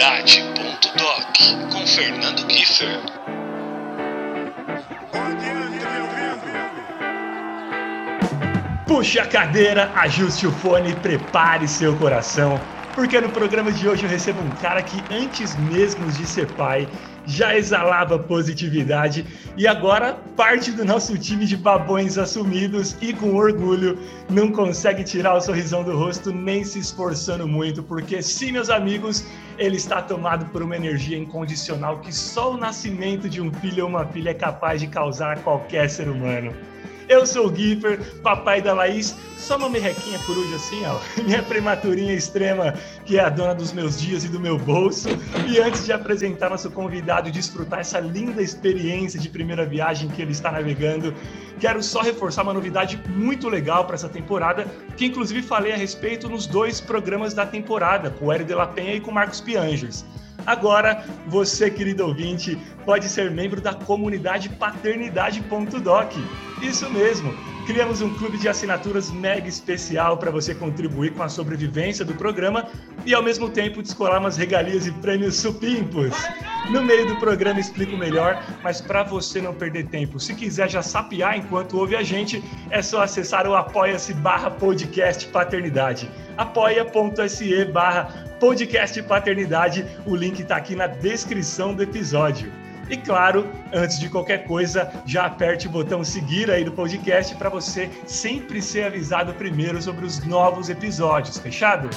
Paternidade.doc com Fernando Kiefer. Puxe a cadeira, ajuste o fone, prepare seu coração, porque no programa de hoje eu recebo um cara que antes mesmo de ser pai já exalava positividade e agora parte do nosso time de babões assumidos e com orgulho não consegue tirar o sorrisão do rosto nem se esforçando muito, porque sim, meus amigos, ele está tomado por uma energia incondicional que só o nascimento de um filho ou uma filha é capaz de causar a qualquer ser humano. Eu sou o Giffer, papai da Laís, só uma merrequinha coruja assim, ó. Minha prematurinha extrema, que é a dona dos meus dias e do meu bolso. E antes de apresentar nosso convidado e desfrutar essa linda experiência de primeira viagem que ele está navegando, quero só reforçar uma novidade muito legal para essa temporada, que inclusive falei a respeito nos dois programas da temporada, com o Hélio de la Penha e com o Marcos Piangers. Agora, você, querido ouvinte, pode ser membro da comunidade paternidade.doc. Isso mesmo, criamos um clube de assinaturas mega especial para você contribuir com a sobrevivência do programa e ao mesmo tempo descolar umas regalias e prêmios supimpos. No meio do programa explico melhor, mas para você não perder tempo, se quiser já sapiar enquanto ouve a gente, é só acessar o apoia-se barra podcast paternidade. apoia.se barra podcast paternidade, o link está aqui na descrição do episódio. E claro, antes de qualquer coisa, já aperte o botão seguir aí do podcast para você sempre ser avisado primeiro sobre os novos episódios, fechado?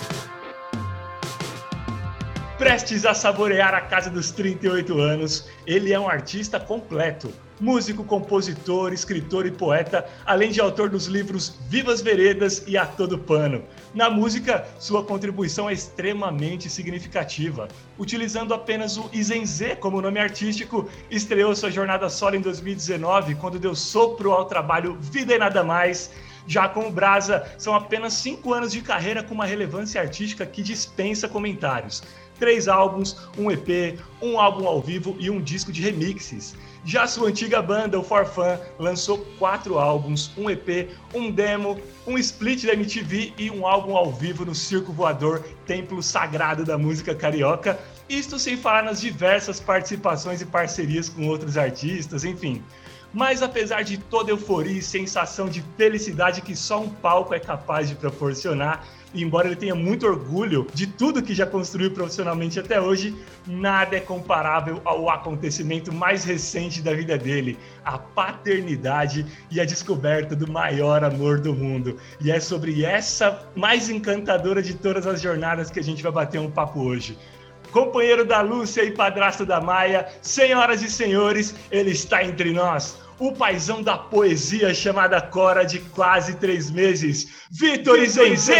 Prestes a saborear a casa dos 38 anos, ele é um artista completo. Músico, compositor, escritor e poeta, além de autor dos livros Vivas Veredas e A Todo Pano. Na música, sua contribuição é extremamente significativa. Utilizando apenas o Izenze como nome artístico, estreou sua jornada solo em 2019, quando deu sopro ao trabalho Vida e Nada Mais. Já com o Brasa, são apenas cinco anos de carreira com uma relevância artística que dispensa comentários três álbuns, um EP, um álbum ao vivo e um disco de remixes. Já sua antiga banda, o Forfan, lançou quatro álbuns, um EP, um demo, um split da MTV e um álbum ao vivo no Circo Voador, templo sagrado da música carioca. Isto sem falar nas diversas participações e parcerias com outros artistas, enfim. Mas apesar de toda euforia e sensação de felicidade que só um palco é capaz de proporcionar, embora ele tenha muito orgulho de tudo que já construiu profissionalmente até hoje, nada é comparável ao acontecimento mais recente da vida dele, a paternidade e a descoberta do maior amor do mundo. E é sobre essa mais encantadora de todas as jornadas que a gente vai bater um papo hoje companheiro da Lúcia e padrasto da Maia, senhoras e senhores, ele está entre nós o paizão da poesia chamada Cora de quase três meses, Vitor Izenze!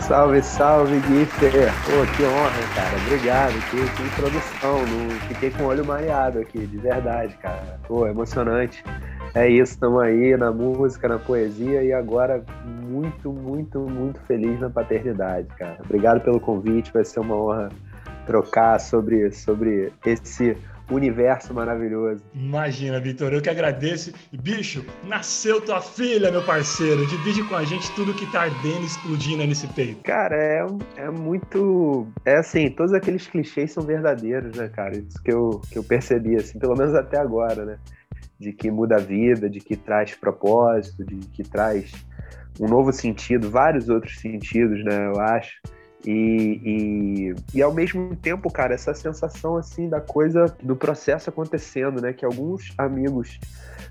Salve, salve, Gifter! Pô, que honra, cara. Obrigado. Que, que introdução. Não, fiquei com o olho mareado aqui, de verdade, cara. Pô, emocionante. É isso, estamos aí na música, na poesia e agora muito, muito, muito feliz na paternidade, cara. Obrigado pelo convite, vai ser uma honra trocar sobre, sobre esse universo maravilhoso. Imagina, Vitor, eu que agradeço. E, bicho, nasceu tua filha, meu parceiro. Divide com a gente tudo que tá ardendo, explodindo nesse peito. Cara, é, é muito. É assim, todos aqueles clichês são verdadeiros, né, cara? Isso que eu, que eu percebi, assim, pelo menos até agora, né? De que muda a vida, de que traz propósito, de que traz um novo sentido, vários outros sentidos, né? Eu acho. E, e, e, ao mesmo tempo, cara, essa sensação assim da coisa do processo acontecendo, né? Que alguns amigos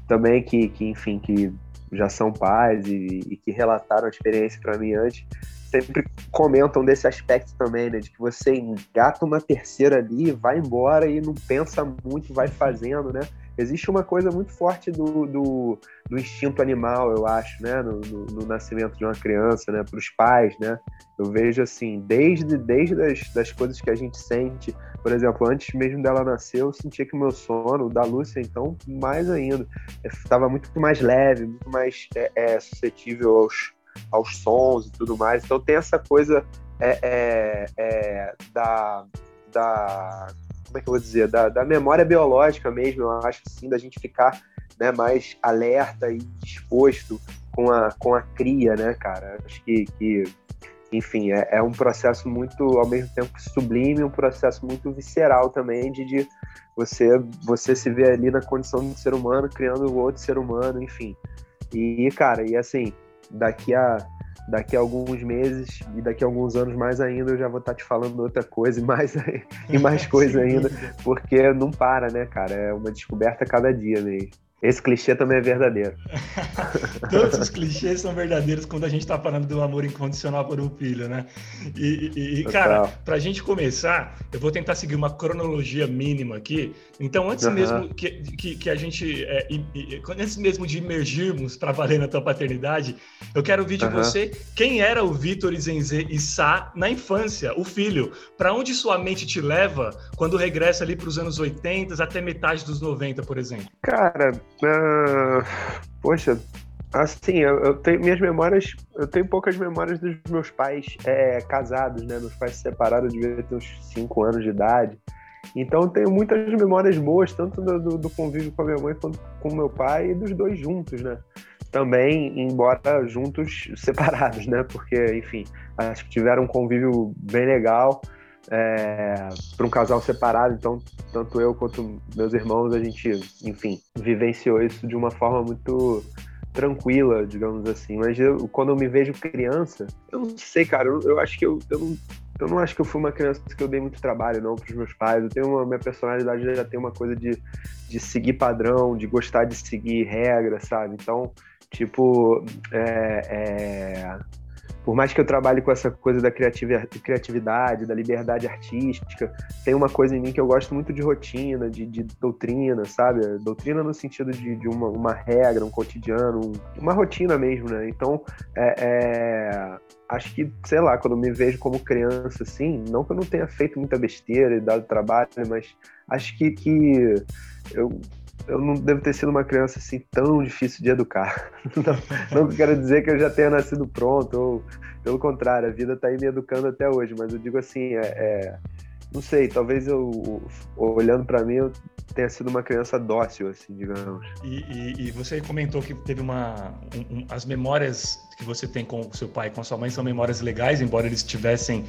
também que, que enfim, que já são pais e, e que relataram a experiência para mim antes, sempre comentam desse aspecto também, né? De que você engata uma terceira ali, vai embora e não pensa muito, vai fazendo, né? Existe uma coisa muito forte do, do, do instinto animal, eu acho, né, no, no, no nascimento de uma criança, né, para os pais, né, eu vejo assim, desde, desde as das coisas que a gente sente, por exemplo, antes mesmo dela nascer, eu sentia que o meu sono, da Lúcia, então, mais ainda, estava muito mais leve, muito mais é, é, suscetível aos, aos sons e tudo mais, então tem essa coisa é, é, é da, da como é que eu vou dizer, da, da memória biológica mesmo, eu acho assim, da gente ficar né, mais alerta e disposto com a, com a cria, né, cara? Acho que, que enfim, é, é, um processo muito, ao mesmo tempo sublime, um processo muito visceral também, de, de você, você se ver ali na condição de ser humano, criando outro ser humano, enfim. E, cara, e assim, daqui a daqui a alguns meses e daqui a alguns anos mais ainda eu já vou estar te falando outra coisa e mais, e mais coisa ainda, porque não para, né, cara? É uma descoberta a cada dia mesmo. Esse clichê também é verdadeiro. Todos os clichês são verdadeiros quando a gente está falando do amor incondicional por um filho, né? E, e, e cara, para a gente começar, eu vou tentar seguir uma cronologia mínima aqui. Então, antes uhum. mesmo que, que, que, a gente, é, e, antes mesmo de emergirmos para valer na tua paternidade, eu quero ouvir de uhum. você quem era o Vitor Izenze Issa na infância, o filho. Para onde sua mente te leva quando regressa ali para os anos 80 até metade dos 90, por exemplo? Cara, Uh, poxa, assim, eu, eu, tenho minhas memórias, eu tenho poucas memórias dos meus pais é, casados, né? Meus pais se separaram, devia ter uns 5 anos de idade. Então eu tenho muitas memórias boas, tanto do, do, do, convívio com a minha mãe quanto com meu pai, e dos dois juntos, né? Também, embora juntos separados, né? Porque, enfim, acho que tiveram um convívio bem legal é, para um casal separado, então tanto eu quanto meus irmãos, a gente, enfim, vivenciou isso de uma forma muito tranquila, digamos assim. Mas eu, quando eu me vejo criança, eu não sei, cara, eu, eu acho que eu, eu, não, eu não acho que eu fui uma criança que eu dei muito trabalho, não, para os meus pais. Eu tenho uma, minha personalidade já tem uma coisa de, de seguir padrão, de gostar de seguir regra, sabe? Então, tipo, é, é por mais que eu trabalhe com essa coisa da criatividade, da liberdade artística, tem uma coisa em mim que eu gosto muito de rotina, de, de doutrina, sabe? Doutrina no sentido de, de uma, uma, regra, um cotidiano, um, uma rotina mesmo, né? Então, é, é, acho que, sei lá, quando me vejo como criança, assim, não que eu não tenha feito muita besteira e dado trabalho, mas acho que, que eu eu não devo ter sido uma criança assim tão difícil de educar. Não, não quero dizer que eu já tenha nascido pronto, ou pelo contrário, a vida está aí me educando até hoje, mas eu digo assim, é, é não sei, talvez eu, olhando para mim, eu tenha sido uma criança dócil, assim, digamos. E, e, e você comentou que teve uma. Um, um, as memórias que você tem com o seu pai e com a sua mãe são memórias legais, embora eles estivessem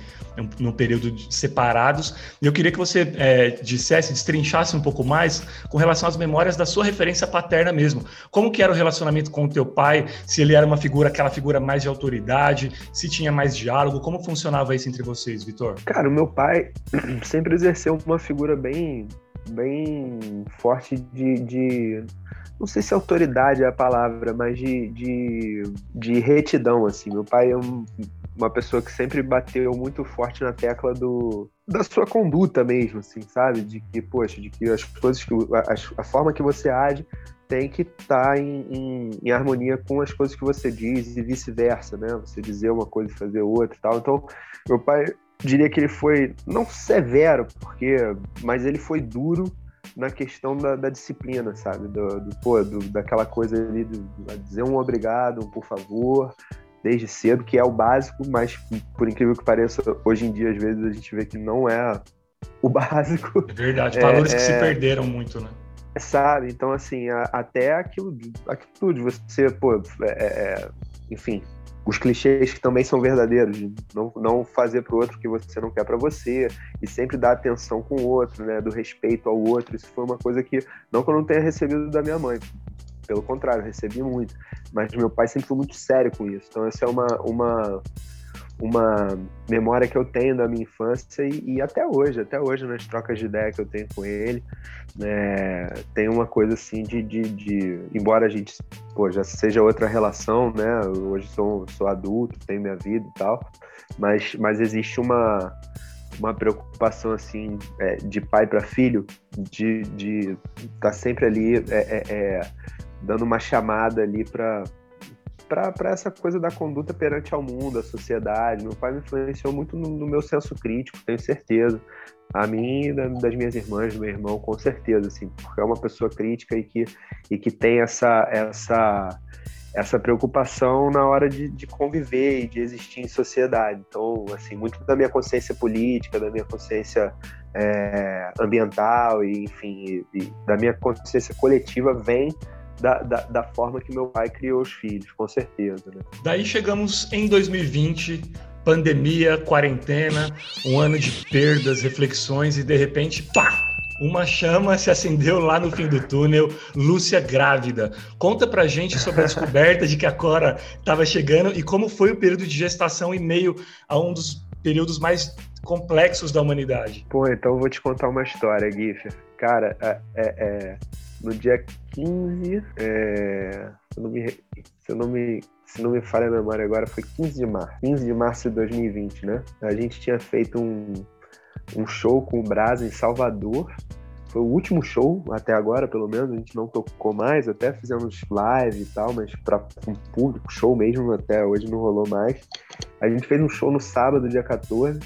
num período separados. E eu queria que você é, dissesse, destrinchasse um pouco mais com relação às memórias da sua referência paterna mesmo. Como que era o relacionamento com o teu pai? Se ele era uma figura, aquela figura mais de autoridade, se tinha mais diálogo, como funcionava isso entre vocês, Vitor? Cara, o meu pai sempre exerceu uma figura bem, bem forte de, de não sei se autoridade é a palavra, mas de, de, de retidão, assim. Meu pai é um, uma pessoa que sempre bateu muito forte na tecla do, da sua conduta mesmo, assim, sabe? De que, poxa, de que as coisas que. A, a forma que você age tem que estar tá em, em, em, harmonia com as coisas que você diz e vice-versa, né? Você dizer uma coisa e fazer outra e tal. Então, meu pai diria que ele foi, não severo, porque, mas ele foi duro na questão da, da disciplina, sabe? Do, do, pô, do, daquela coisa ali de dizer um obrigado, um por favor, desde cedo, que é o básico, mas por incrível que pareça, hoje em dia, às vezes, a gente vê que não é o básico. É verdade, valores é, que é, se perderam muito, né? Sabe? Então, assim, a, até aquilo, aquilo tudo, você, pô, é, é enfim, os clichês que também são verdadeiros, de não, não fazer para o outro o que você não quer para você, e sempre dar atenção com o outro, né, do respeito ao outro. Isso foi uma coisa que, não que eu não tenha recebido da minha mãe, pelo contrário, recebi muito, mas meu pai sempre foi muito sério com isso. Então, essa é uma, uma, uma memória que eu tenho da minha infância e, e, até hoje, até hoje nas trocas de ideia que eu tenho com ele, né, tem uma coisa assim de, de, de, embora a gente pô, já seja outra relação, né, hoje sou, sou adulto, tenho minha vida e tal, mas, mas existe uma, uma preocupação assim é, de pai para filho, de estar de tá sempre ali é, é, é, dando uma chamada ali para para essa coisa da conduta perante ao mundo, a sociedade. Meu pai me influenciou muito no, no meu senso crítico, tenho certeza. A mim e das minhas irmãs, do meu irmão, com certeza, assim, porque é uma pessoa crítica e que, e que tem essa, essa, essa preocupação na hora de, de conviver e de existir em sociedade. Então, assim, muito da minha consciência política, da minha consciência é, ambiental e, enfim, e, e da minha consciência coletiva vem da, da, da, forma que meu pai criou os filhos, com certeza. Né? Daí chegamos em 2020, pandemia, quarentena, um ano de perdas, reflexões e de repente, pá! Uma chama se acendeu lá no fim do túnel, Lúcia grávida. Conta pra gente sobre a descoberta de que a Cora estava chegando e como foi o período de gestação em meio a um dos períodos mais complexos da humanidade. Pô, então eu vou te contar uma história, Gif. Cara, é, é, é, no dia 15, é, se, não me, se, não me, se não me falha a memória agora, foi 15 de março. 15 de março de 2020, né? A gente tinha feito um, um show com o Brasa em Salvador. Foi o último show até agora, pelo menos. A gente não tocou mais, até fizemos live e tal, mas para um público, show mesmo, até hoje não rolou mais. A gente fez um show no sábado, dia 14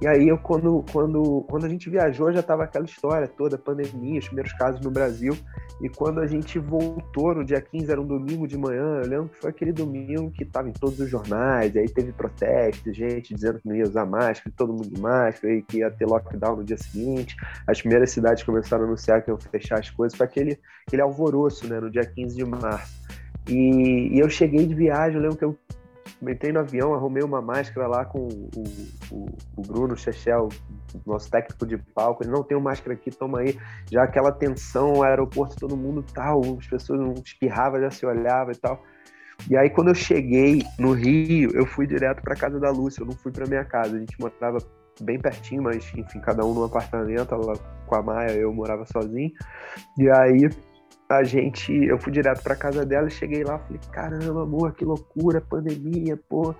e aí, eu, quando, quando, quando a gente viajou, já estava aquela história toda, pandemia, os primeiros casos no Brasil. E quando a gente voltou, no dia 15, era um domingo de manhã, eu lembro que foi aquele domingo que estava em todos os jornais, aí teve protestos, gente dizendo que não ia usar máscara, todo mundo de máscara, e que ia ter lockdown no dia seguinte. As primeiras cidades começaram a anunciar que iam fechar as coisas, foi aquele, aquele alvoroço, né, no dia 15 de março. E, e eu cheguei de viagem, eu lembro que eu entrei no avião, arrumei uma máscara lá com o, o, o Bruno Chechel, nosso técnico de palco. Ele não tem máscara aqui, toma aí. Já aquela tensão, aeroporto, todo mundo tal, as pessoas não espirravam, já se olhava e tal. E aí, quando eu cheguei no Rio, eu fui direto para casa da Lúcia, eu não fui para minha casa. A gente morava bem pertinho, mas enfim, cada um num apartamento. Ela com a Maia, eu morava sozinho. E aí a gente, eu fui direto para casa dela e cheguei lá, falei, caramba, amor, que loucura, pandemia, pô,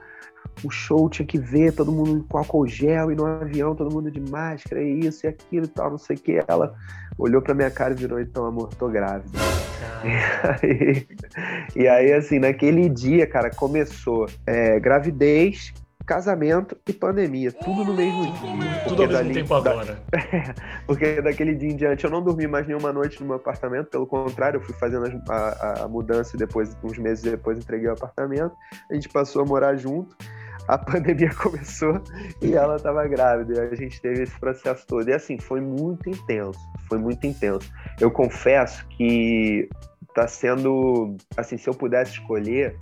o show tinha que ver, todo mundo com álcool gel e no avião, todo mundo de máscara, e isso e aquilo e tal, não sei o que. Ela olhou pra minha cara e virou, então, amor, tô grávida. E aí, e aí, assim, naquele dia, cara, começou é, gravidez, casamento e pandemia, tudo no mesmo dia. Tudo ao mesmo tempo agora. porque daquele dia em diante eu não dormi mais nenhuma noite no meu apartamento, pelo contrário, eu fui fazendo a, a mudança e depois, uns meses depois, entreguei o apartamento. A gente passou a morar junto a pandemia começou e ela estava grávida. E a gente teve esse processo todo. E assim, foi muito intenso. Foi muito intenso. Eu confesso que está sendo. Assim, se eu pudesse escolher,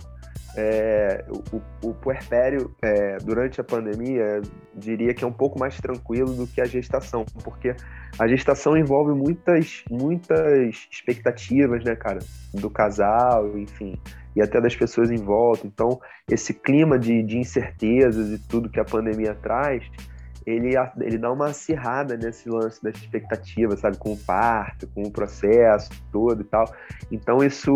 é, o, o, puerpério é, durante a pandemia diria que é um pouco mais tranquilo do que a gestação, porque a gestação envolve muitas, muitas expectativas, né, cara, do casal, enfim, e até das pessoas em volta. Então, esse clima de, de incertezas e tudo que a pandemia traz ele, ele dá uma acirrada nesse lance da expectativa, sabe? Com o parto, com o processo todo e tal. Então, isso,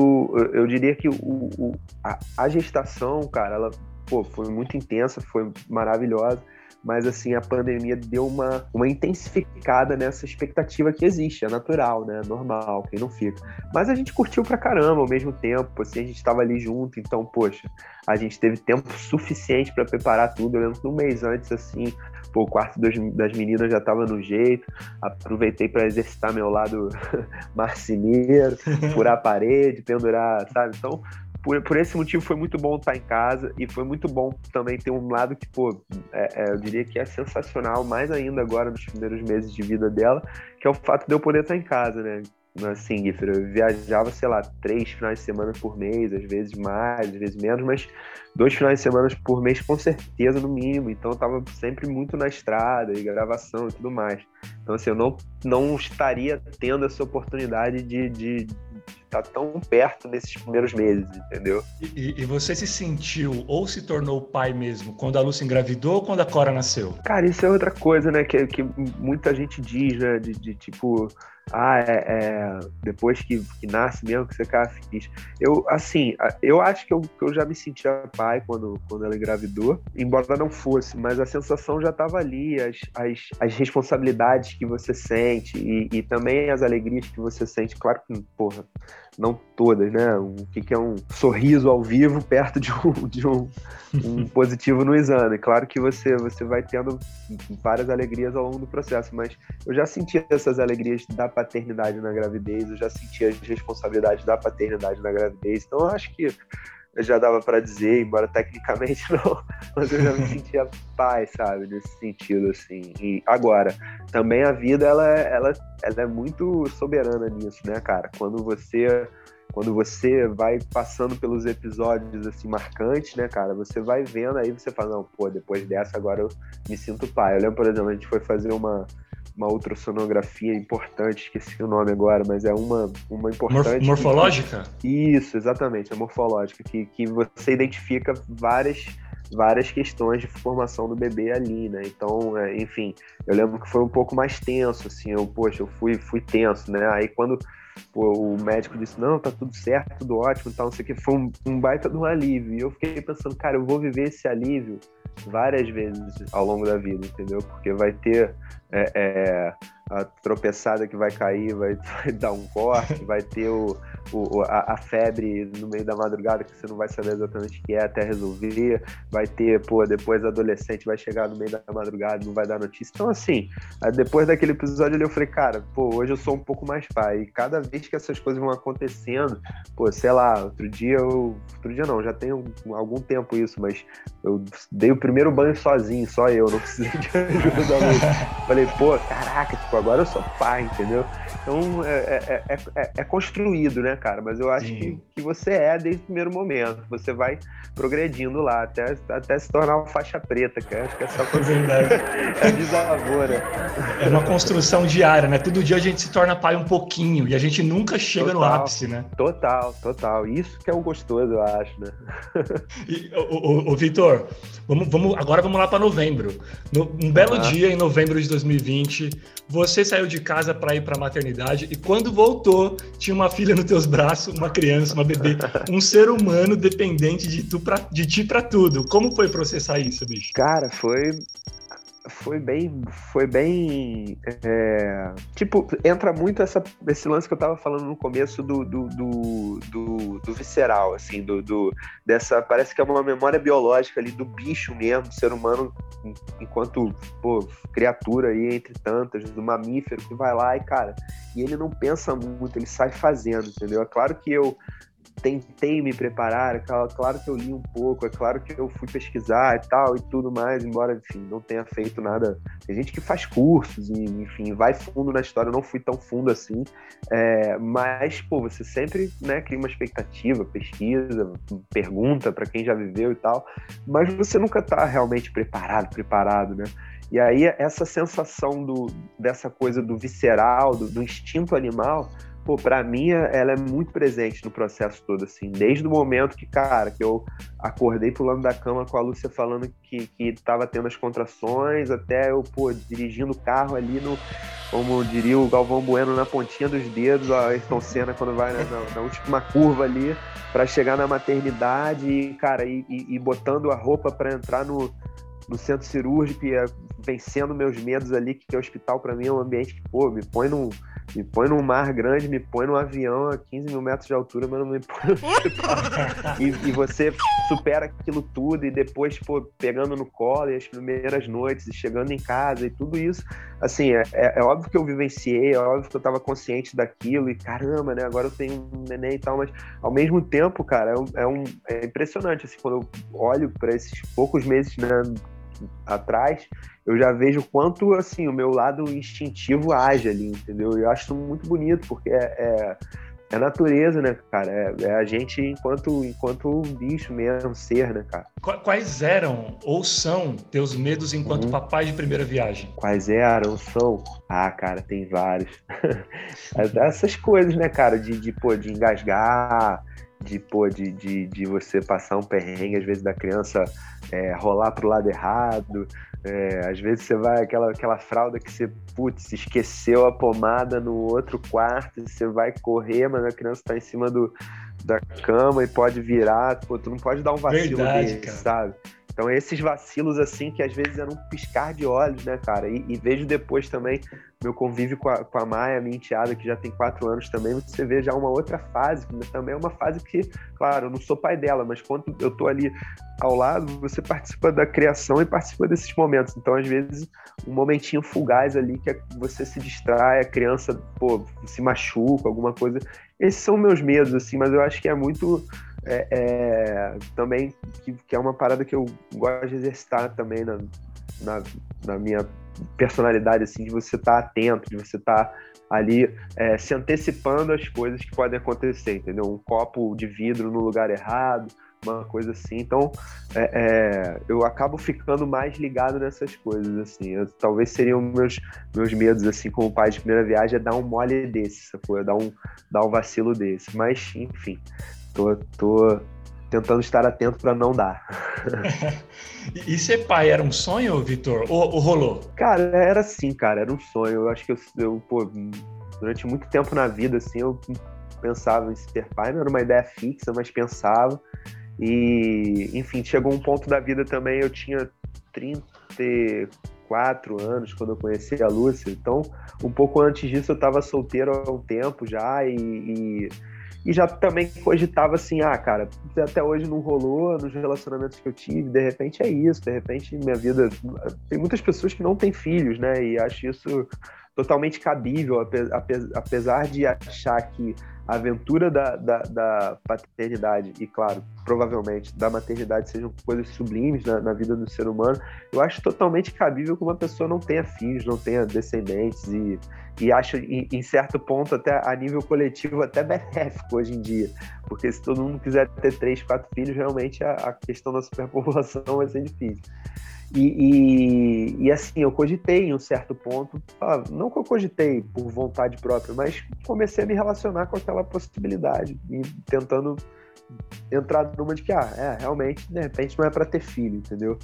eu diria que o, o a, a, gestação, cara, ela pô, foi muito intensa, foi maravilhosa mas assim, a pandemia deu uma, uma intensificada nessa expectativa que existe, é natural, né? Normal, quem não fica. Mas a gente curtiu pra caramba ao mesmo tempo, assim, a gente estava ali junto, então, poxa, a gente teve tempo suficiente para preparar tudo. Eu lembro que um mês antes, assim, pô, o quarto das, das meninas já estava no jeito, aproveitei para exercitar meu lado marceneiro, furar a parede, pendurar, sabe? Então, por, por esse motivo foi muito bom estar em casa e foi muito bom também ter um lado que, pô, é, é, eu diria que é sensacional, mais ainda agora nos primeiros meses de vida dela, que é o fato de eu poder estar em casa, né? Assim, eu viajava, sei lá, três finais de semana por mês, às vezes mais, às vezes menos, mas dois finais de semana por mês com certeza, no mínimo. Então eu tava sempre muito na estrada e gravação e tudo mais. Então, assim, eu não, não estaria tendo essa oportunidade de, de, tá tão perto nesses primeiros meses, entendeu? E, e, você se sentiu ou se tornou pai mesmo quando a Lúcia engravidou ou quando a Cora nasceu? Cara, isso é outra coisa, né? Que, que muita gente diz, né? De, de tipo, ah, é, é, depois que, que, nasce mesmo que você fica feliz. Eu, assim, eu acho que eu, que eu já me sentia pai quando, quando ela engravidou, embora não fosse, mas a sensação já estava ali, as, as, as, responsabilidades que você sente e, e, também as alegrias que você sente. Claro que, porra, não todas, né? O que, que é um sorriso ao vivo perto de um, de um, um positivo no exame. Claro que você, você vai tendo várias alegrias ao longo do processo, mas eu já senti essas alegrias da paternidade na gravidez, eu já senti as responsabilidades da paternidade na gravidez, então eu acho que eu já dava para dizer, embora tecnicamente não, mas eu já me sentia pai, sabe, nesse sentido, assim. E agora, também a vida, ela, ela, ela é muito soberana nisso, né, cara? Quando você quando você vai passando pelos episódios assim marcantes, né, cara, você vai vendo aí você fala, não, pô, depois dessa agora eu me sinto pai. Eu lembro, por exemplo, a gente foi fazer uma uma ultrassonografia importante, esqueci o nome agora, mas é uma, uma importante. morfológica? Que, isso, exatamente, é morfológica, que, que você identifica várias várias questões de formação do bebê ali, né? Então, é, enfim, eu lembro que foi um pouco mais tenso, assim, eu, poxa, eu fui, fui tenso, né? Aí quando pô, o médico disse, não, tá tudo certo, tudo ótimo, tal, não sei o que, foi um, um baita de um alívio. E eu fiquei pensando, cara, eu vou viver esse alívio várias vezes ao longo da vida, entendeu? Porque vai ter é, é, a tropeçada que vai cair, vai, vai dar um corte, vai ter o, o, a, a, febre no meio da madrugada que você não vai saber exatamente o que é até resolver, vai ter, pô, depois adolescente vai chegar no meio da madrugada não vai dar notícia. Então, assim, depois daquele episódio ali eu falei, cara, pô, hoje eu sou um pouco mais pai. E cada vez que essas coisas vão acontecendo, pô, sei lá, outro dia eu. Outro dia não, já tem algum tempo isso, mas eu dei o primeiro banho sozinho, só eu, não precisei de ajuda. Falei, pô, caraca, tipo, agora eu sou pai, entendeu? Então é, é, é, é construído, né, cara? Mas eu acho que, que você é desde o primeiro momento. Você vai progredindo lá até, até se tornar uma faixa preta, que acho que é só coisa é né? É uma construção diária, né? Todo dia a gente se torna pai um pouquinho e a gente nunca chega total, no ápice, né? Total, total. Isso que é o gostoso, eu acho, né? E, o, o, o Vitor, vamos, vamos, agora vamos lá para novembro. No, um belo dia em novembro de 2020, você saiu de casa para ir para a maternidade e quando voltou, tinha uma filha nos braços, uma criança, uma bebê, um ser humano dependente de, tu pra, de ti para tudo. Como foi processar isso, bicho? Cara, foi foi bem, foi bem, é, tipo, entra muito essa, esse lance que eu tava falando no começo do, do, do, do, do visceral, assim, do, do, dessa, parece que é uma memória biológica ali do bicho mesmo, ser humano enquanto, pô, criatura aí entre tantas, do mamífero que vai lá e, cara, e ele não pensa muito, ele sai fazendo, entendeu? É claro que eu tentei me preparar, é claro que eu li um pouco, é claro que eu fui pesquisar e tal e tudo mais, embora, enfim, não tenha feito nada. Tem gente que faz cursos e, enfim, vai fundo na história, eu não fui tão fundo assim, é, mas, pô, você sempre, né, cria uma expectativa, pesquisa, pergunta para quem já viveu e tal, mas você nunca tá realmente preparado, preparado, né? E aí, essa sensação do, dessa coisa do visceral, do, do instinto animal, pô, pra mim ela é muito presente no processo todo, assim, desde o momento que, cara, que eu acordei pulando da cama com a Lúcia falando que, que tava tendo as contrações, até eu, pô, dirigindo o carro ali no, como diria o Galvão Bueno, na pontinha dos dedos, a Ayrton Senna quando vai né, na, na, última curva ali, para chegar na maternidade e, cara, e, e, e botando a roupa para entrar no, no centro cirúrgico e vencendo meus medos ali, que o hospital para mim é um ambiente que, pô, me põe num me põe num mar grande, me põe num avião a 15 mil metros de altura, mas não me põe no e, e você supera aquilo tudo e depois, pô, pegando no colo e as primeiras noites e chegando em casa e tudo isso. Assim, é, é, é óbvio que eu vivenciei, é óbvio que eu tava consciente daquilo e caramba, né? Agora eu tenho um neném e tal, mas ao mesmo tempo, cara, é, um, é, um, é impressionante, assim, quando eu olho para esses poucos meses, né, atrás, eu já vejo quanto assim o meu lado instintivo age ali, entendeu? Eu acho muito bonito porque é, é, é natureza, né, cara? É, é, a gente enquanto enquanto bicho mesmo, ser, né, cara? Quais eram ou são teus medos enquanto uhum. papai de primeira viagem? Quais eram, são? Ah, cara, tem vários. Essas coisas, né, cara, de, de pô, de engasgar, de, pô, de, de, de você passar um perrengue, às vezes, da criança é, rolar pro lado errado. É, às vezes você vai aquela, aquela fralda que você, putz, esqueceu a pomada no outro quarto, você vai correr, mas a criança tá em cima do, da cama e pode virar. Pô, tu não pode dar um vacilo Verdade, desse, sabe? Então, esses vacilos, assim, que às vezes eram um piscar de olhos, né, cara? E, e vejo depois também meu convívio com a, com a Maia, minha enteada, que já tem quatro anos também, você vê já uma outra fase, que também é uma fase que, claro, eu não sou pai dela, mas quando eu tô ali ao lado, você participa da criação e participa desses momentos. Então, às vezes, um momentinho fugaz ali que é você se distrai, a criança, pô, se machuca, alguma coisa. Esses são meus medos, assim, mas eu acho que é muito é, é, também que, que, é uma parada que eu gosto de exercitar também na, na, na, minha personalidade, assim, de você estar tá atento, de você estar tá ali é, se antecipando às coisas que podem acontecer, entendeu? Um copo de vidro no lugar errado, uma coisa assim. Então, é, é, eu acabo ficando mais ligado nessas coisas, assim. Eu, talvez seriam meus meus medos, assim, como pai de primeira viagem, é dar um mole desse, sacou? É dar um, dar um vacilo desse. Mas, enfim, tô, tô tentando estar atento para não dar. e ser pai era um sonho, Vitor? Ou, ou, rolou? Cara, era assim, cara, era um sonho. Eu acho que eu, eu pô, durante muito tempo na vida, assim, eu pensava em ser pai, não era uma ideia fixa, mas pensava. E, enfim, chegou um ponto da vida também, eu tinha 34 anos quando eu conheci a Lúcia, então um pouco antes disso eu estava solteiro há um tempo já e, e, e, já também cogitava assim, ah, cara, até hoje não rolou nos relacionamentos que eu tive, de repente é isso, de repente minha vida... Tem muitas pessoas que não têm filhos, né, e acho isso totalmente cabível, apesar de achar que a aventura da, da, da, paternidade e, claro, provavelmente da maternidade sejam coisas sublimes na, na, vida do ser humano, eu acho totalmente cabível que uma pessoa não tenha filhos, não tenha descendentes e, e acho, em, em certo ponto, até a nível coletivo, até benéfico hoje em dia, porque se todo mundo quiser ter três, quatro filhos, realmente a, a questão da superpopulação vai ser difícil. E, e, e, assim, eu cogitei em um certo ponto, não que eu cogitei por vontade própria, mas comecei a me relacionar com aquela possibilidade e tentando entrar numa de que, ah, é, realmente, de repente não é para ter filho, entendeu?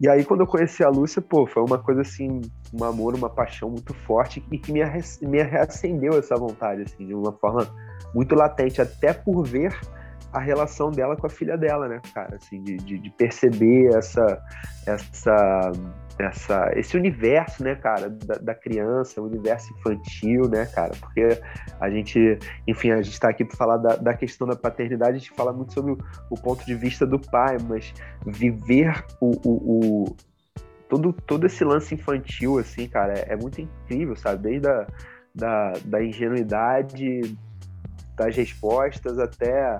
E aí, quando eu conheci a Lúcia, pô, foi uma coisa assim, um amor, uma paixão muito forte e que me, me reacendeu essa vontade, assim, de uma forma muito latente, até por ver a relação dela com a filha dela, né, cara? Assim, de, de, de, perceber essa, essa, essa, esse universo, né, cara, da, da, criança, o universo infantil, né, cara? Porque a gente, enfim, a gente está aqui para falar da, da, questão da paternidade, a gente fala muito sobre o, o ponto de vista do pai, mas viver o, o, o todo, todo esse lance infantil, assim, cara, é, é muito incrível, sabe? Desde a da, da ingenuidade das respostas até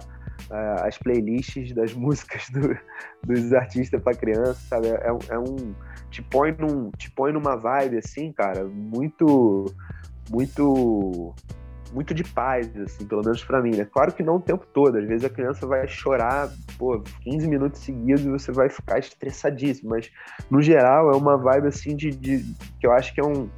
uh, as playlists das músicas do, dos artistas para criança, sabe? É, é, um te põe num te põe numa vibe assim, cara, muito muito muito de paz, assim, pelo menos para mim, né? Claro que não o tempo todo, às vezes a criança vai chorar, pô, 15 minutos seguidos e você vai ficar estressadíssimo, mas no geral é uma vibe assim de, de que eu acho que é um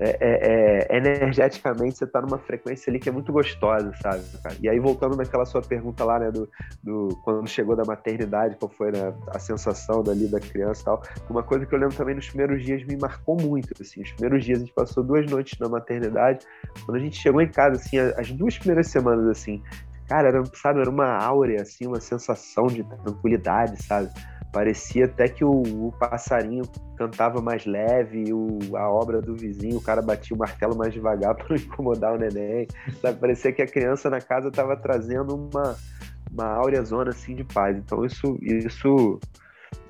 é, é, é, energeticamente você tá numa frequência ali que é muito gostosa, sabe? Cara? E aí, voltando naquela sua pergunta lá, né, do, do quando chegou da maternidade, qual foi né, a sensação dali da criança e tal, uma coisa que eu lembro também nos primeiros dias me marcou muito, assim, os primeiros dias a gente passou duas noites na maternidade, quando a gente chegou em casa, assim, as duas primeiras semanas, assim, cara, era, sabe, era uma áurea, assim, uma sensação de tranquilidade, sabe? Parecia até que o, o passarinho cantava mais leve, o, a obra do vizinho, o cara batia o martelo mais devagar para não incomodar o neném. Sabe? Parecia que a criança na casa estava trazendo uma, uma áurea zona assim, de paz. Então isso, isso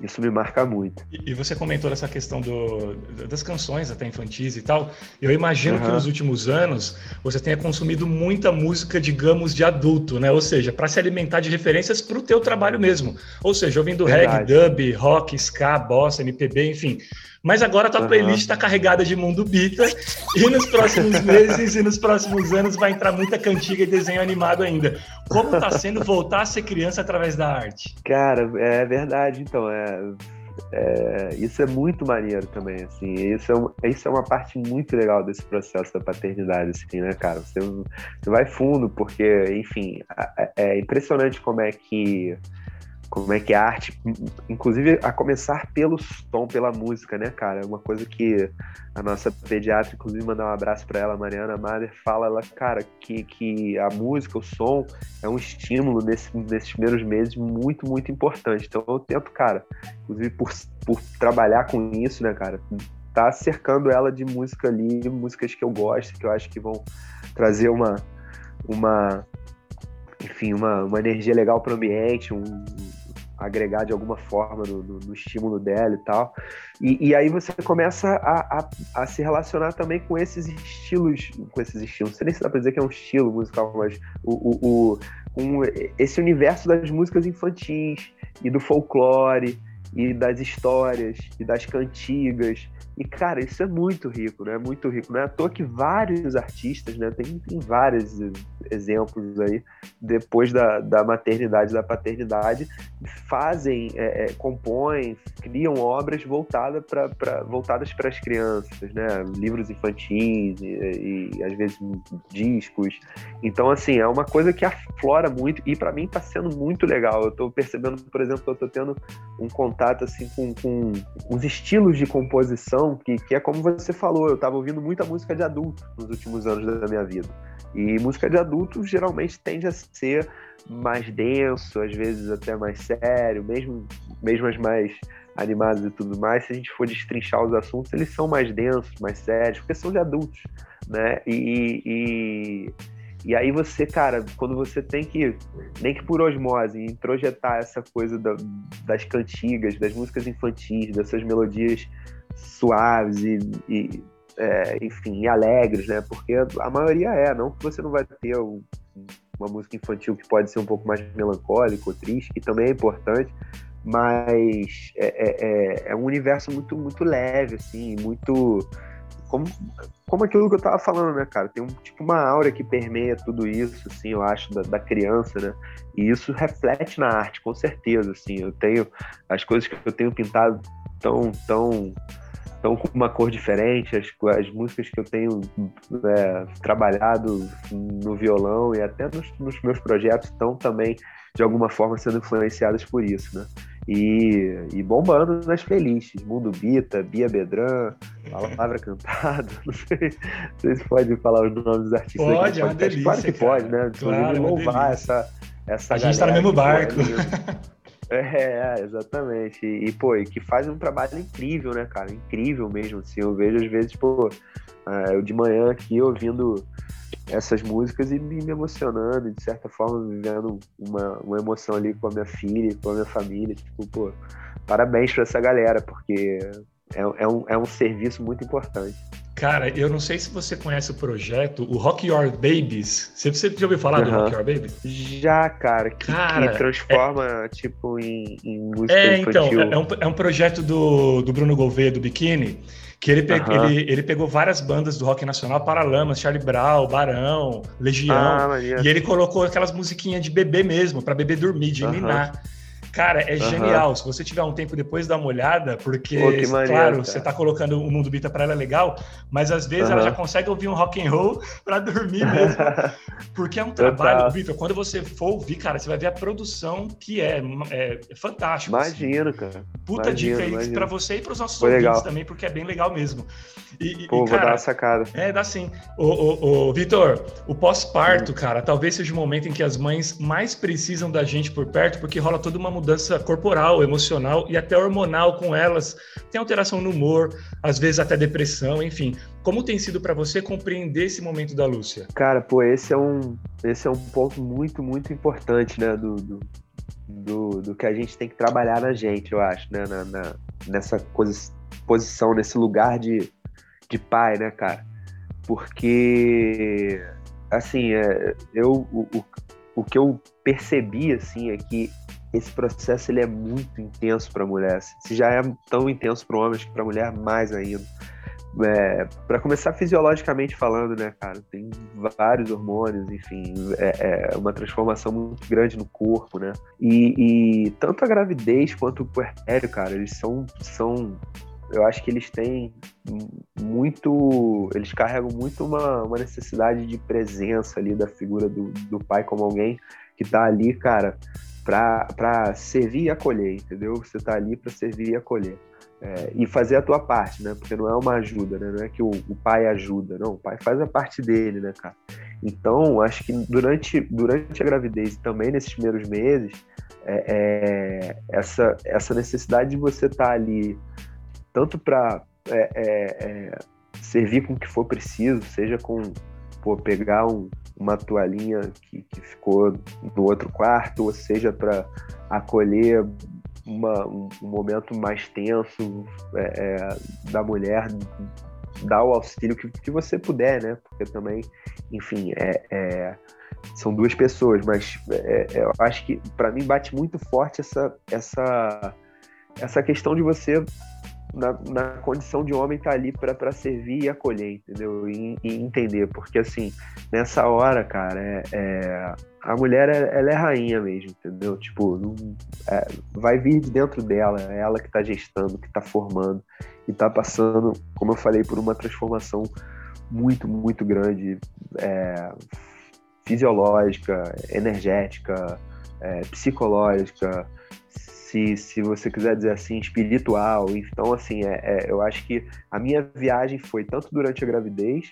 isso me marca muito. E, você comentou essa questão do, das canções até infantis e tal. Eu imagino uhum. que nos últimos anos você tenha consumido muita música, digamos, de adulto, né? Ou seja, para se alimentar de referências para o teu trabalho mesmo. Ou seja, ouvindo Verdade. reggae, dub, rock, ska, bossa, MPB, enfim. Mas agora a tua uhum. playlist está carregada de mundo bita e nos próximos meses e nos próximos anos vai entrar muita cantiga e desenho animado ainda. Como está sendo voltar a ser criança através da arte? Cara, é verdade. Então, é, é, isso é muito maneiro também, assim. Isso é, isso é uma parte muito legal desse processo da paternidade, assim, né, cara? Você, você vai fundo, porque, enfim, é, é impressionante como é que como é que a arte, inclusive a começar pelo som, pela música, né, cara? É uma coisa que a nossa pediatra, inclusive, mandar um abraço para ela, Mariana Mader, fala ela, cara, que, que a música, o som é um estímulo nesse, nesses primeiros meses muito, muito importante. Então eu tento, cara, inclusive por, por trabalhar com isso, né, cara, tá cercando ela de música ali, músicas que eu gosto, que eu acho que vão trazer uma, uma enfim, uma, uma energia legal para o ambiente, um, agregar de alguma forma no, no, no estímulo dela e tal. E, e aí você começa a, a, a, se relacionar também com esses estilos, com esses estilos. Não sei nem se dá pra dizer que é um estilo musical, mas o, o, o um, esse universo das músicas infantis e do folclore e das histórias e das cantigas e, cara, isso é muito rico, né? Muito rico. Não é à toa que vários artistas, né? Tem, tem vários exemplos aí, depois da, da maternidade, da paternidade, fazem, é, é, compõem, criam obras voltadas para pra, voltadas para as crianças, né? Livros infantis e, e, às vezes discos. Então, assim, é uma coisa que aflora muito e para mim está sendo muito legal. Eu estou percebendo, por exemplo, que eu estou tendo um contato assim com, com os estilos de composição que, que é como você falou, eu estava ouvindo muita música de adulto nos últimos anos da minha vida. E música de adulto geralmente tende a ser mais denso, às vezes até mais sério, mesmo, mesmo as mais animadas e tudo mais, se a gente for destrinchar os assuntos, eles são mais densos, mais sérios, porque são de adultos, né? E, e, e aí você, cara, quando você tem que, nem que por osmose, introjetar essa coisa da, das cantigas, das músicas infantis, dessas melodias suaves e, e é, enfim, e alegres, né? Porque a maioria é, não que você não vai ter um, uma música infantil que pode ser um pouco mais melancólica ou triste, que também é importante, mas é, é, é, é um universo muito, muito leve, assim, muito como, como aquilo que eu tava falando, né, cara? Tem um, tipo uma aura que permeia tudo isso, assim, eu acho, da, da, criança, né? E isso reflete na arte, com certeza, assim. Eu tenho as coisas que eu tenho pintado tão, tão, tão com uma cor diferente, as, as músicas que eu tenho é, trabalhado no violão e até nos, nos meus projetos estão também, de alguma forma, sendo influenciadas por isso, né? E, e, bombando nas playlists. Mundo Bita, Bia Bedran, Palavra Cantada. Não sei, não sei se pode falar os nomes dos artistas. Pode, é uma delícia. Claro que cara. pode, né? Claro, é louvar essa, essa. A gente tá no mesmo barco. É, exatamente. E, pô, e que faz um trabalho incrível, né, cara? Incrível mesmo, assim. Eu vejo, às vezes, pô, é, eu de manhã aqui ouvindo essas músicas e me emocionando, de certa forma vivendo uma, uma emoção ali com a minha filha, com a minha família. Tipo, pô, parabéns pra essa galera, porque é, é, um, é um serviço muito importante. Cara, eu não sei se você conhece o projeto, o Rock Your Babies. Você, você já ouviu falar uhum. do Rock Your Babies? Já, cara. Que, cara, que transforma, é... tipo, em, em música é, infantil. então, é um, é um projeto do, do Bruno Gouveia, do Bikini, que ele, pe uhum. ele, ele pegou várias bandas do rock nacional, Paralamas, Charlie Brown, Barão, Legião, ah, e ele colocou aquelas musiquinhas de bebê mesmo, para bebê dormir, de uhum. ninar. Cara, é uhum. genial. Se você tiver um tempo depois, dá uma olhada, porque, Pô, maneiro, claro, cara. você tá colocando o Mundo Bita para ela é legal, mas às vezes uhum. ela já consegue ouvir um rock and roll para dormir mesmo. porque é um trabalho, Vitor, quando você for ouvir, cara, você vai ver a produção que é, é, é fantástico. Assim. Imagino, assim. cara. Puta imagino, dica aí para você e para os nossos Foi ouvintes legal. também, porque é bem legal mesmo. E, Pô, e, cara, vou dar uma sacada. É, dá sim. Ô, ô, ô Vitor, o pós-parto, hum. cara, talvez seja o momento em que as mães mais precisam da gente por perto, porque rola toda uma mudança corporal, emocional e até hormonal com elas. Tem alteração no humor, às vezes até depressão, enfim. Como tem sido para você compreender esse momento da Lúcia? Cara, pô, esse é um, esse é um ponto muito, muito importante, né, do, do, do, do que a gente tem que trabalhar na gente, eu acho, né, na, na nessa coisa, posição, nesse lugar de, de pai, né, cara? Porque, assim, é, eu, o, o, o que eu percebi, assim, é que esse processo ele é muito intenso para a mulher. Se já é tão intenso para o homem, acho que para a mulher mais ainda. É, para começar fisiologicamente falando, né, cara, tem vários hormônios, enfim, é, é, uma transformação muito grande no corpo, né? E, e tanto a gravidez quanto o puerpério, cara, eles são, são eu acho que eles têm muito. Eles carregam muito uma, uma necessidade de presença ali da figura do, do pai como alguém que tá ali, cara, para servir e acolher, entendeu? Você está ali para servir e acolher. É, e fazer a tua parte, né? Porque não é uma ajuda, né? Não é que o, o, pai ajuda, não. O pai faz a parte dele, né, cara? Então, acho que durante, durante a gravidez e também nesses primeiros meses, é, é, essa, essa necessidade de você estar tá ali tanto para é, é, é, servir com o que for preciso, seja com pô, pegar um, uma toalhinha que, que ficou no outro quarto, ou seja, para acolher uma, um, um, momento mais tenso é, é, da mulher, dar o auxílio que, que você puder, né? Porque também, enfim, é, é são duas pessoas, mas é, é, eu acho que para mim bate muito forte essa, essa essa questão de você na, na, condição de homem tá ali para servir e acolher, entendeu? E, e, entender, porque assim, nessa hora, cara, é, é a mulher ela é rainha mesmo, entendeu? Tipo, não, é, vai vir de dentro dela, é ela que tá gestando, que tá formando e tá passando, como eu falei, por uma transformação muito, muito grande, é, fisiológica, energética, é, psicológica, se, se você quiser dizer assim, espiritual. Então, assim, é, é, eu acho que a minha viagem foi tanto durante a gravidez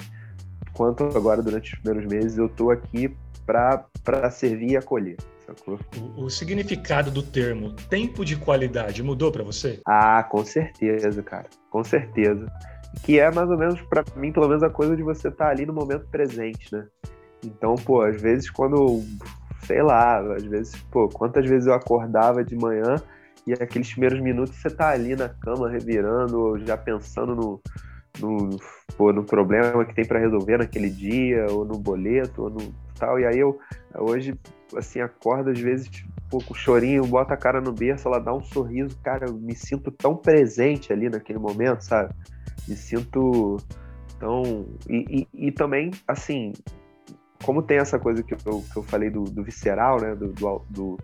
quanto agora durante os primeiros meses. Eu tô aqui para servir e acolher. O, o, significado do termo tempo de qualidade mudou para você? Ah, com certeza, cara. Com certeza. Que é mais ou menos, para mim, pelo menos, a coisa de você estar tá ali no momento presente, né? Então, pô, às vezes quando sei lá, às vezes, pô, quantas vezes eu acordava de manhã e aqueles primeiros minutos você tá ali na cama revirando, já pensando no, no, pô, no problema que tem para resolver naquele dia, ou no boleto, ou no tal. E aí eu hoje, assim, acordo às vezes pô, com chorinho, bota a cara no berço, ela dá um sorriso, cara, eu me sinto tão presente ali naquele momento, sabe? Me sinto tão. E, e, e também, assim, como tem essa coisa que eu, que eu falei do, do visceral, né, do, do,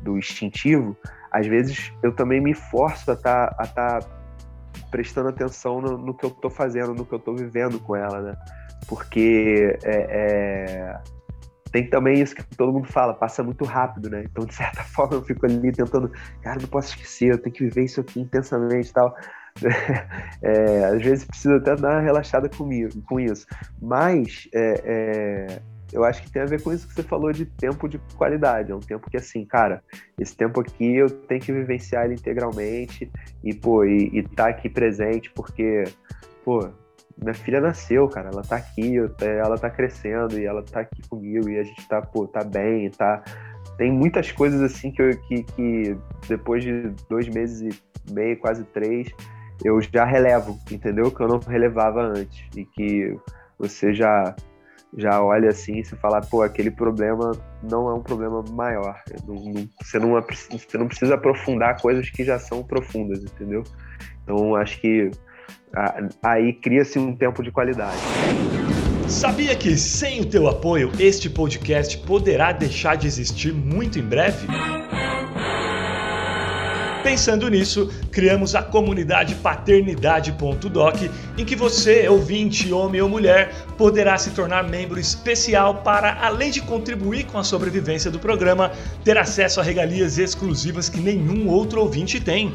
do, instintivo, às vezes eu também me forço a estar tá, a tá prestando atenção no, no, que eu estou fazendo, no que eu estou vivendo com ela, né? Porque é, é, tem também isso que todo mundo fala, passa muito rápido, né? Então, de certa forma, eu fico ali tentando, cara, não posso esquecer, eu tenho que viver isso aqui intensamente e tal. É, às vezes precisa até dar uma relaxada comigo, com isso. Mas é, é eu acho que tem a ver com isso que você falou de tempo de qualidade. É um tempo que, assim, cara, esse tempo aqui eu tenho que vivenciar ele integralmente e, pô, e, e tá aqui presente, porque, pô, minha filha nasceu, cara, ela tá aqui, ela tá crescendo e ela tá aqui comigo e a gente tá, pô, tá bem, tá. Tem muitas coisas assim que, eu, que, que depois de dois meses e meio, quase três, eu já relevo, entendeu? Que eu não relevava antes e que você já já olha assim e você fala, pô, aquele problema não é um problema maior. Não, não, você, não, você não precisa aprofundar coisas que já são profundas, entendeu? Então acho que aí cria-se um tempo de qualidade. Sabia que sem o teu apoio este podcast poderá deixar de existir muito em breve? Pensando nisso, criamos a comunidade paternidade.doc, em que você, ouvinte, homem ou mulher, poderá se tornar membro especial para, além de contribuir com a sobrevivência do programa, ter acesso a regalias exclusivas que nenhum outro ouvinte tem.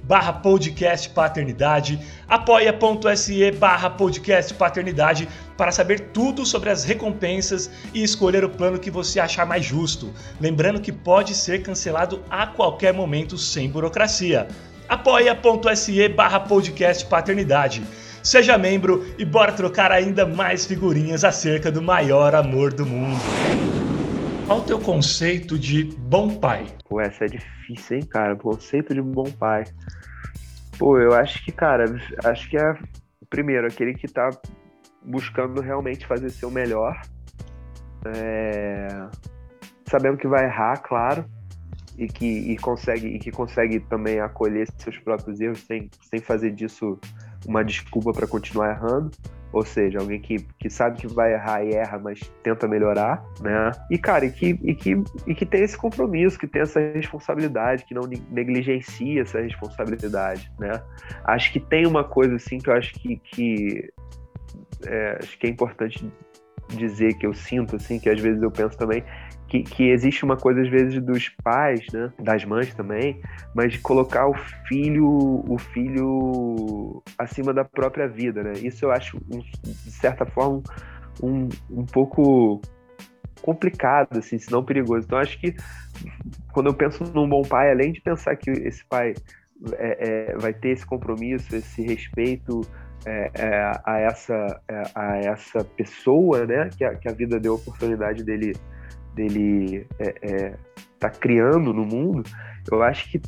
barra podcast paternidade, apoia.se barra podcast paternidade para saber tudo sobre as recompensas e escolher o plano que você achar mais justo. Lembrando que pode ser cancelado a qualquer momento sem burocracia. apoia.se barra podcast paternidade. Seja membro e bora trocar ainda mais figurinhas acerca do maior amor do mundo. Qual o teu conceito de bom pai? Pô, essa é difícil, hein, cara? Conceito de bom pai. Pô, eu acho que, cara, acho que é primeiro aquele que tá buscando realmente fazer seu melhor, é, sabendo que vai errar, claro, e que e consegue e que consegue também acolher seus próprios erros sem, sem fazer disso uma desculpa para continuar errando. Ou seja, alguém que, que sabe que vai errar e erra, mas tenta melhorar, né? E, cara, e que, e, que, e que tem esse compromisso, que tem essa responsabilidade, que não negligencia essa responsabilidade, né? Acho que tem uma coisa, assim, que eu acho que, que é, acho que é importante dizer, que eu sinto, assim, que às vezes eu penso também, que, que, existe uma coisa às vezes dos pais, né, das mães também, mas de colocar o filho, o filho acima da própria vida, né? Isso eu acho um, de certa forma um, um pouco complicado, assim, se não perigoso. Então acho que quando eu penso num bom pai, além de pensar que esse pai é, é, vai ter esse compromisso, esse respeito é, é a, essa, é, a essa pessoa, né, que a, que a vida deu a oportunidade dele dele é, é, tá criando no mundo, eu acho que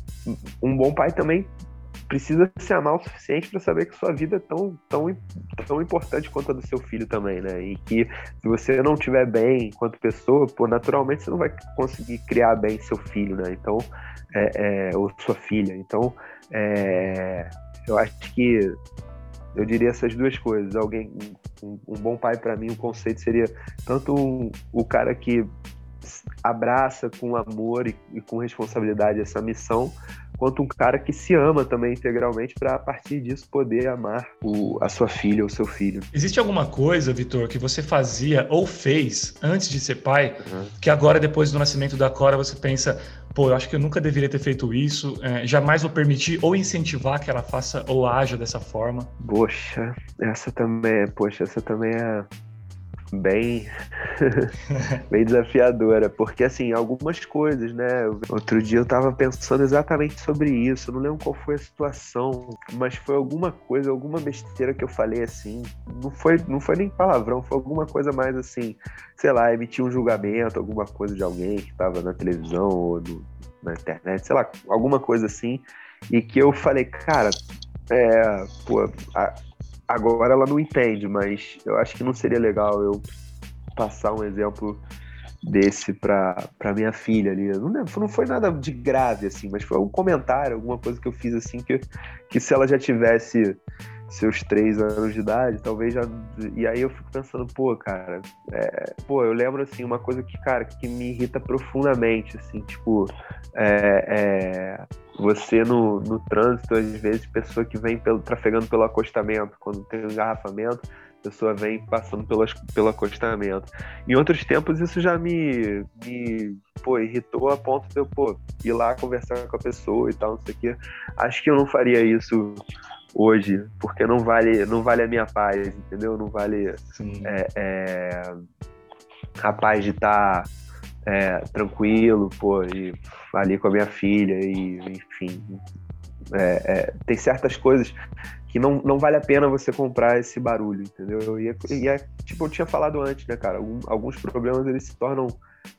um bom pai também precisa se amar o suficiente para saber que sua vida é tão, tão, tão importante quanto a do seu filho também, né? E que se você não estiver bem enquanto pessoa, pô, naturalmente você não vai conseguir criar bem seu filho, né? Então, é, é, ou sua filha. Então, é, eu acho que eu diria essas duas coisas. Alguém, um, um bom pai para mim, o conceito seria tanto um, o cara que abraça com amor e, e, com responsabilidade essa missão, quanto um cara que se ama também integralmente para a partir disso poder amar o, a sua filha ou seu filho. Existe alguma coisa, Vitor, que você fazia ou fez antes de ser pai, uhum. que agora depois do nascimento da Cora você pensa, pô, eu acho que eu nunca deveria ter feito isso, é, jamais vou permitir ou incentivar que ela faça ou haja dessa forma? Poxa, essa também, é, poxa, essa também é bem bem desafiadora, porque assim, algumas coisas, né? Outro dia eu tava pensando exatamente sobre isso, eu não lembro qual foi a situação, mas foi alguma coisa, alguma besteira que eu falei assim, não foi, não foi nem palavrão, foi alguma coisa mais assim, sei lá, emitir um julgamento, alguma coisa de alguém que tava na televisão ou no, na internet, sei lá, alguma coisa assim, e que eu falei, cara, é, pô, a, Agora ela não entende, mas eu acho que não seria legal eu passar um exemplo desse para minha filha ali. Não, não foi nada de grave, assim, mas foi um comentário, alguma coisa que eu fiz assim, que, que se ela já tivesse seus três anos de idade, talvez já. E aí eu fico pensando, pô, cara, é... pô, eu lembro assim, uma coisa que, cara, que me irrita profundamente, assim, tipo, é, é você no, no trânsito, às vezes, pessoa que vem pelo, trafegando pelo acostamento, quando tem um engarrafamento, pessoa vem passando pelo, pelo acostamento. Em outros tempos, isso já me, me pô, irritou a ponto de eu pô, ir lá conversar com a pessoa e tal, não sei o quê. Acho que eu não faria isso hoje, porque não vale, não vale a minha paz, entendeu? Não vale é, é, a paz de estar. Tá é, tranquilo, pô, e ali com a minha filha, e enfim. É, é, tem certas coisas que não, não vale a pena você comprar esse barulho, entendeu? E, é, e é, tipo, eu tinha falado antes, né, cara? alguns problemas eles se tornam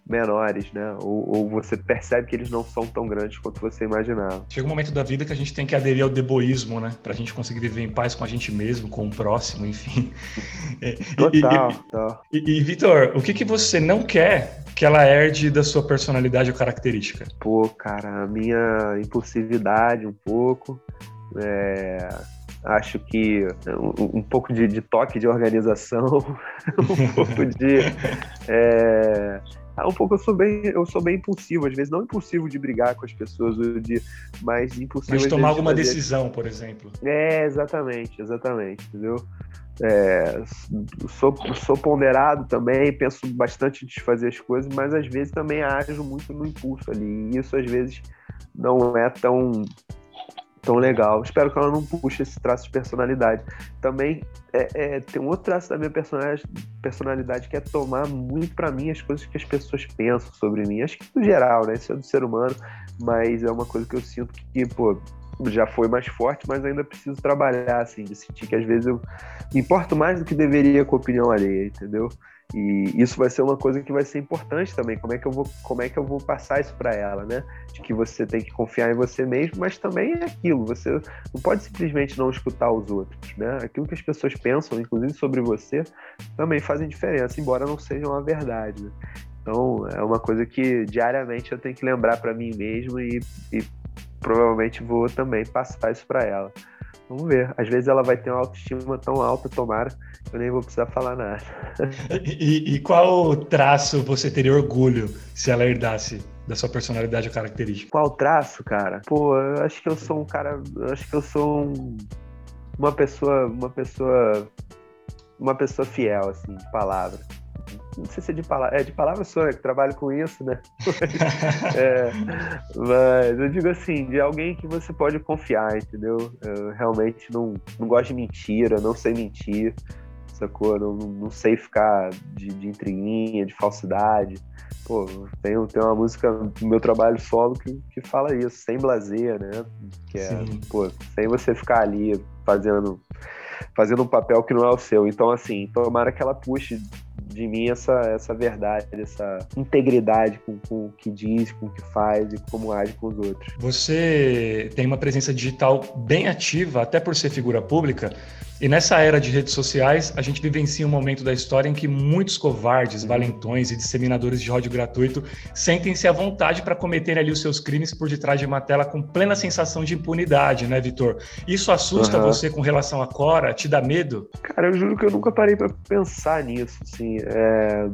menores, né? Ou, ou, você percebe que eles não são tão grandes quanto você imaginava. Chega um momento da vida que a gente tem que aderir ao deboísmo, né? Pra gente conseguir viver em paz com a gente mesmo, com o próximo, enfim. Total, e, total. E, e, e Vitor, o que, que você não quer que ela herde da sua personalidade ou característica? Pô, cara, a minha impulsividade um pouco. É, acho que um, um pouco de, de, toque de organização, um pouco de. É, um pouco eu sou bem, eu sou bem impulsivo, às vezes não impulsivo de brigar com as pessoas, de, mas impulsivo. Mas de tomar alguma de fazer... decisão, por exemplo. É, exatamente, exatamente, entendeu? É, sou, sou ponderado também, penso bastante antes de fazer as coisas, mas às vezes também ajo muito no impulso ali. E isso às vezes não é tão tão legal. Espero que ela não puxe esse traço de personalidade. Também é, é, tem um outro traço da minha personalidade, que é tomar muito para mim as coisas que as pessoas pensam sobre mim. Acho que no geral, né? Isso é do ser humano, mas é uma coisa que eu sinto que, pô, já foi mais forte, mas ainda preciso trabalhar, assim, de sentir que às vezes eu me importo mais do que deveria com a opinião alheia, entendeu? E isso vai ser uma coisa que vai ser importante também. Como é que eu vou, como é que eu vou passar isso para ela, né? De que você tem que confiar em você mesmo, mas também é aquilo. Você não pode simplesmente não escutar os outros, né? Aquilo que as pessoas pensam, inclusive sobre você, também fazem diferença, embora não seja uma verdade. Né? Então é uma coisa que diariamente eu tenho que lembrar para mim mesmo e, e provavelmente vou também passar isso para ela. Vamos ver. Às vezes ela vai ter uma autoestima tão alta, tomara, eu nem vou precisar falar nada. E, e, qual traço você teria orgulho se ela herdasse da sua personalidade ou característica? Qual traço, cara? Pô, eu acho que eu sou um cara. Eu acho que eu sou um, uma pessoa. Uma pessoa. Uma pessoa fiel, assim, de palavra não sei se é de palavra, é de palavra só, né, que trabalho com isso, né? é, mas eu digo assim, de alguém que você pode confiar, entendeu? Eu realmente não, não gosto de mentira, não sei mentir, sacou? Não, não sei ficar de, de intriguinha, de falsidade. Pô, tem, tem uma música no meu trabalho solo que, que fala isso, sem blazer, né? Que é, Sim. pô, sem você ficar ali fazendo fazendo um papel que não é o seu. Então, assim, tomara que ela puxe de mim essa, essa verdade, essa integridade com, com o que diz, com o que faz e como age com os outros. Você tem uma presença digital bem ativa, até por ser figura pública, e nessa era de redes sociais, a gente vivencia um momento da história em que muitos covardes, valentões e disseminadores de ódio gratuito sentem-se à vontade para cometer ali os seus crimes por detrás de uma tela com plena sensação de impunidade, né, Vitor? Isso assusta uhum. você com relação a Cora? Te dá medo? Cara, eu juro que eu nunca parei para pensar nisso, assim. É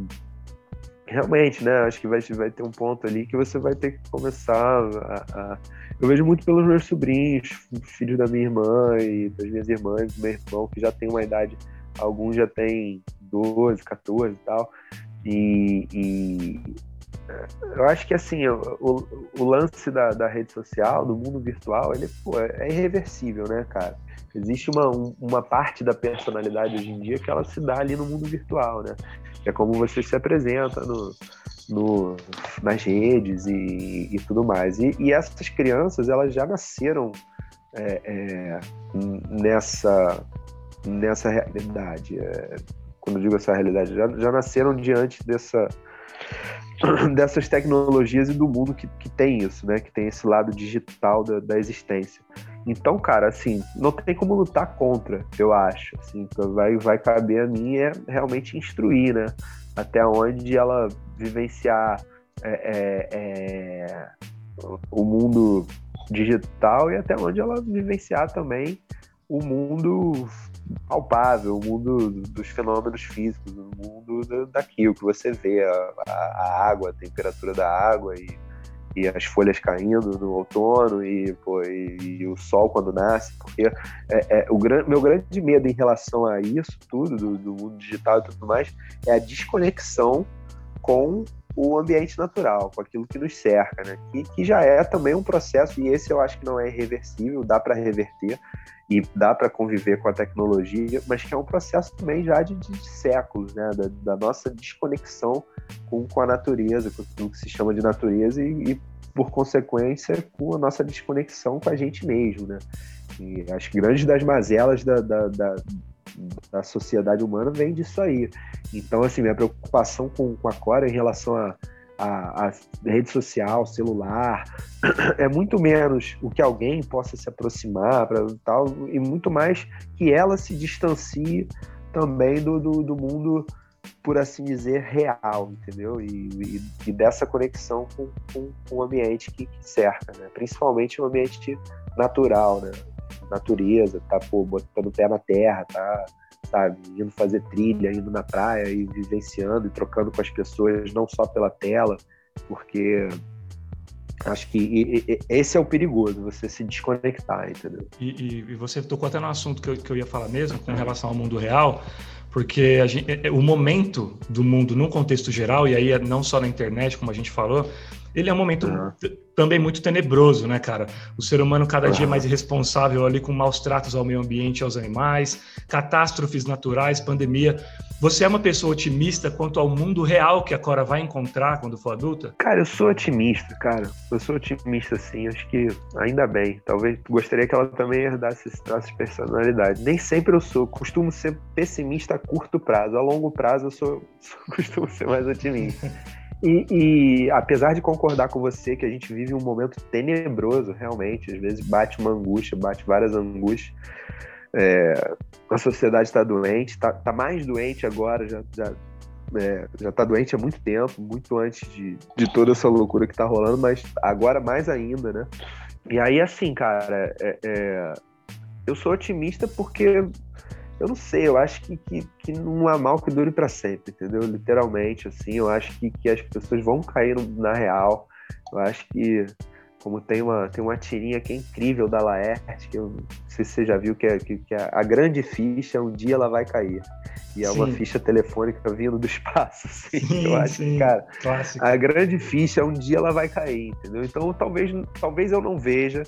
realmente, né? Acho que vai, vai ter um ponto ali que você vai ter que começar a, a... Eu vejo muito pelos meus sobrinhos, filhos da minha irmã e das minhas irmãs, do meu irmão, que já tem uma idade, alguns já têm 12, 14 e tal. E, e eu acho que assim, o, o lance da, da, rede social, do mundo virtual, ele pô, é irreversível, né, cara? Existe uma, uma parte da personalidade hoje em dia que ela se dá ali no mundo virtual, né? Que é como você se apresenta no, no, nas redes e, e tudo mais. E, e, essas crianças, elas já nasceram é, é, nessa, nessa realidade. É, quando eu digo essa realidade, já, já nasceram diante dessa, dessas tecnologias e do mundo que, que tem isso, né? Que tem esse lado digital da, da existência. Então, cara, assim, não tem como lutar contra, eu acho. Assim, então vai, vai caber a mim é realmente instruir, né? Até onde ela vivenciar é, é, é, o mundo digital e até onde ela vivenciar também o mundo palpável, o mundo dos fenômenos físicos, o mundo daquilo que você vê, a, a água, a temperatura da água e e as folhas caindo no outono e, pô, e, e o sol quando nasce, porque é, é, o gran, meu grande medo em relação a isso tudo, do, do, mundo digital e tudo mais, é a desconexão com o ambiente natural, com aquilo que nos cerca, né? Que, que já é também um processo, e esse eu acho que não é irreversível, dá para reverter e dá para conviver com a tecnologia, mas que é um processo também já de, de séculos, né? Da, da, nossa desconexão com, com a natureza, com aquilo que se chama de natureza e, e, por consequência, com a nossa desconexão com a gente mesmo, né? E as grandes das mazelas da, da, da, da sociedade humana vem disso aí. Então, assim, minha preocupação com, com a Cora em relação a a, a, rede social, celular, é muito menos o que alguém possa se aproximar para tal e muito mais que ela se distancie também do, do, do mundo, por assim dizer, real, entendeu? E, e, e dessa conexão com, com, com, o ambiente que, que cerca, né? Principalmente o ambiente natural, né? Natureza, tá pô, botando o pé na terra, tá sabe? Indo fazer trilha, indo na praia e vivenciando e trocando com as pessoas, não só pela tela, porque acho que e, e, esse é o perigoso, você se desconectar, entendeu? E, e você tocou até no assunto que eu, que eu ia falar mesmo, com relação ao mundo real, porque gente, o momento do mundo, num contexto geral, e aí é não só na internet, como a gente falou, ele é um momento uhum. também muito tenebroso, né, cara? O ser humano cada uhum. dia mais irresponsável ali com maus tratos ao meio ambiente e aos animais, catástrofes naturais, pandemia. Você é uma pessoa otimista quanto ao mundo real que a Cora vai encontrar quando for adulta? Cara, eu sou otimista, cara. Eu sou otimista, sim. Acho que ainda bem. Talvez gostaria que ela também herdasse esse traço de personalidade. Nem sempre eu sou. Costumo ser pessimista a curto prazo. A longo prazo eu sou, costumo ser mais otimista. E, e, apesar de concordar com você que a gente vive um momento tenebroso, realmente, às vezes bate uma angústia, bate várias angústias. É, a sociedade está doente, está tá mais doente agora, já, já, é, já tá doente há muito tempo, muito antes de, de toda essa loucura que está rolando, mas agora mais ainda, né? E aí, assim, cara, é, é eu sou otimista porque eu não sei, eu acho que, que, que não há mal que dure para sempre, entendeu? Literalmente, assim, eu acho que, que as pessoas vão cair na real. Eu acho que, como tem uma, tem uma tirinha que é incrível da Laerte, que eu não sei se você já viu, que é, que, que é a grande ficha, um dia ela vai cair. E é sim. uma ficha telefônica vindo do espaço, assim. Sim, eu acho sim. que, cara, Clássico. a grande ficha, um dia ela vai cair, entendeu? Então, talvez, talvez eu não veja,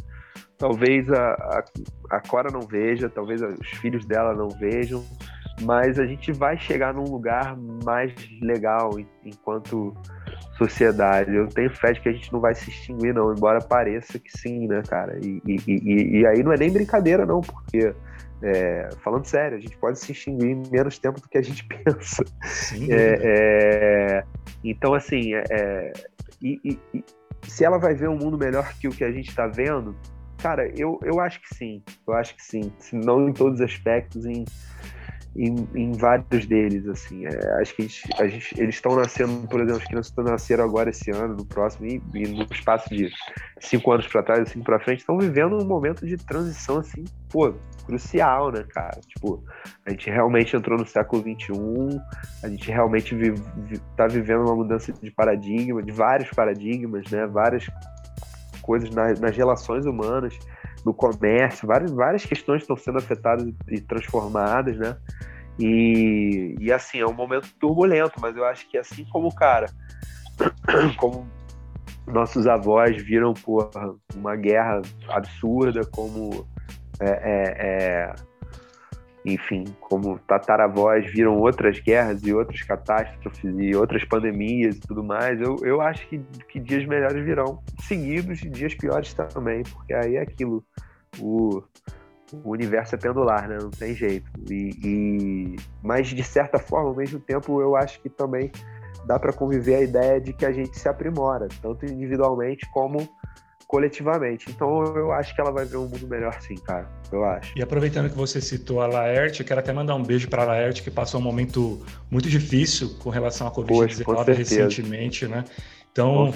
talvez a, a, a Cora não veja, talvez os filhos dela não vejam, mas a gente vai chegar num lugar mais legal enquanto sociedade. Eu tenho fé de que a gente não vai se extinguir, não, embora pareça que sim, né, cara? E, e, e, e aí não é nem brincadeira, não, porque, é, falando sério, a gente pode se extinguir em menos tempo do que a gente pensa. Sim, é, é, então, assim, é, é, e, se ela vai ver um mundo melhor que o que a gente está vendo, Cara, eu, eu acho que sim. Eu acho que sim. Se não em todos os aspectos, em, em, em vários deles, assim. É, acho que a gente, a gente, eles estão nascendo, por exemplo, as crianças estão nascendo agora esse ano, no próximo, e, e no espaço de cinco anos para trás, cinco para frente, estão vivendo um momento de transição, assim, pô, crucial, né, cara? Tipo, a gente realmente entrou no século XXI, a gente realmente vive, tá vivendo uma mudança de paradigma, de vários paradigmas, né? Várias coisas nas, nas relações humanas, no comércio, várias, várias questões estão sendo afetadas e transformadas, né? E, e assim, é um momento turbulento, mas eu acho que assim como, cara, como nossos avós viram por uma guerra absurda, como é, é, é enfim, como tataravós viram outras guerras e outras catástrofes e outras pandemias e tudo mais, eu, eu acho que, que dias melhores virão, seguidos de dias piores também, porque aí é aquilo, o, o universo é pendular, né? Não tem jeito. E, e, mas, de certa forma, ao mesmo tempo, eu acho que também dá para conviver a ideia de que a gente se aprimora, tanto individualmente como coletivamente. Então eu acho que ela vai ver um mundo melhor sim, cara. Eu acho. E aproveitando que você citou a Laerte, eu quero até mandar um beijo para a Laerte, que passou um momento muito difícil com relação à Covid-19 recentemente, né? Então,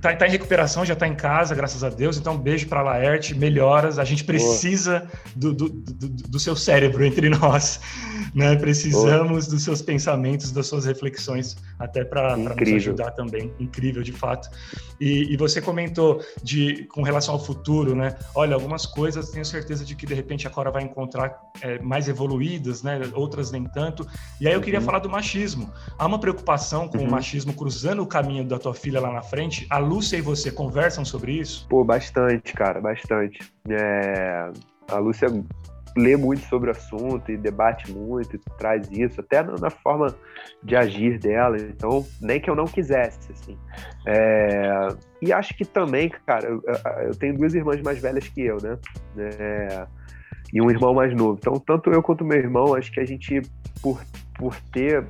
tá, tá, em recuperação, já tá em casa, graças a Deus. Então, beijo para Laerte, melhoras. A gente precisa do, do, do, do, seu cérebro entre nós, né? Precisamos dos seus pensamentos, das suas reflexões, até para nos ajudar também. Incrível, de fato. E, e, você comentou de com relação ao futuro, né? Olha, algumas coisas tenho certeza de que de repente a Cora vai encontrar é, mais evoluídas, né? Outras nem tanto. E aí eu queria uhum. falar do machismo. Há uma preocupação com uhum. o machismo cruzando o caminho da tua filha lá na frente. A Lúcia e você conversam sobre isso? Pô, bastante, cara, bastante. É... A Lúcia lê muito sobre o assunto e debate muito, e traz isso, até na forma de agir dela. Então, nem que eu não quisesse, assim. É... E acho que também, cara, eu, tenho duas irmãs mais velhas que eu, né? É... E um irmão mais novo. Então, tanto eu quanto meu irmão, acho que a gente, por, por ter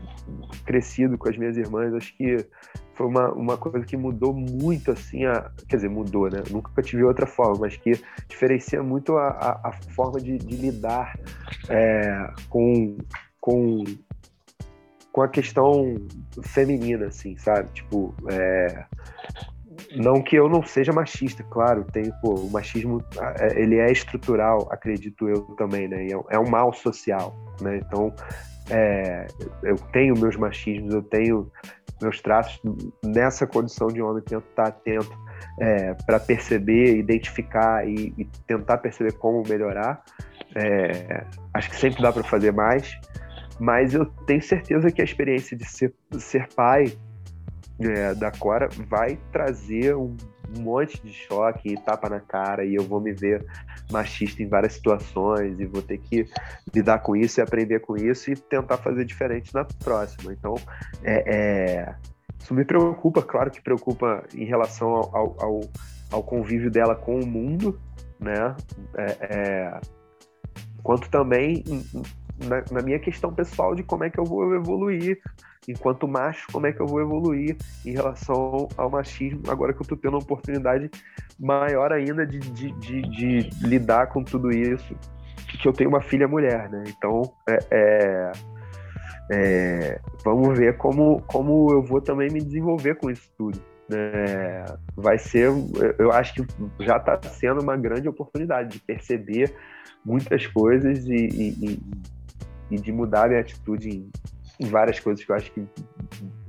crescido com as minhas irmãs, acho que foi uma, uma coisa que mudou muito, assim, a, quer dizer, mudou, né? Nunca tive outra forma, mas que diferencia muito a, a, a forma de, de lidar é, com, com, com a questão feminina, assim, sabe? Tipo, é, não que eu não seja machista, claro, tem, pô, o machismo, é, ele é estrutural, acredito eu também, né? É, é um mal social, né? Então, é, eu tenho meus machismos, eu tenho meus traços nessa condição de homem, tento estar atento é, para perceber, identificar e, e, tentar perceber como melhorar. É, acho que sempre dá para fazer mais, mas eu tenho certeza que a experiência de ser, ser pai é, da Cora vai trazer um um monte de choque e tapa na cara e eu vou me ver machista em várias situações e vou ter que lidar com isso e aprender com isso e tentar fazer diferente na próxima. Então, é, é, isso me preocupa, claro que preocupa em relação ao, ao, ao convívio dela com o mundo, né? É, é quanto também na, na, minha questão pessoal de como é que eu vou evoluir enquanto macho, como é que eu vou evoluir em relação ao machismo, agora que eu tô tendo uma oportunidade maior ainda de, de, de, de lidar com tudo isso, que eu tenho uma filha mulher, né? Então, é, é, é, vamos ver como, como eu vou também me desenvolver com isso tudo. É, vai ser, eu acho que já está sendo uma grande oportunidade de perceber muitas coisas e, e, e de mudar a minha atitude em, em várias coisas que eu acho que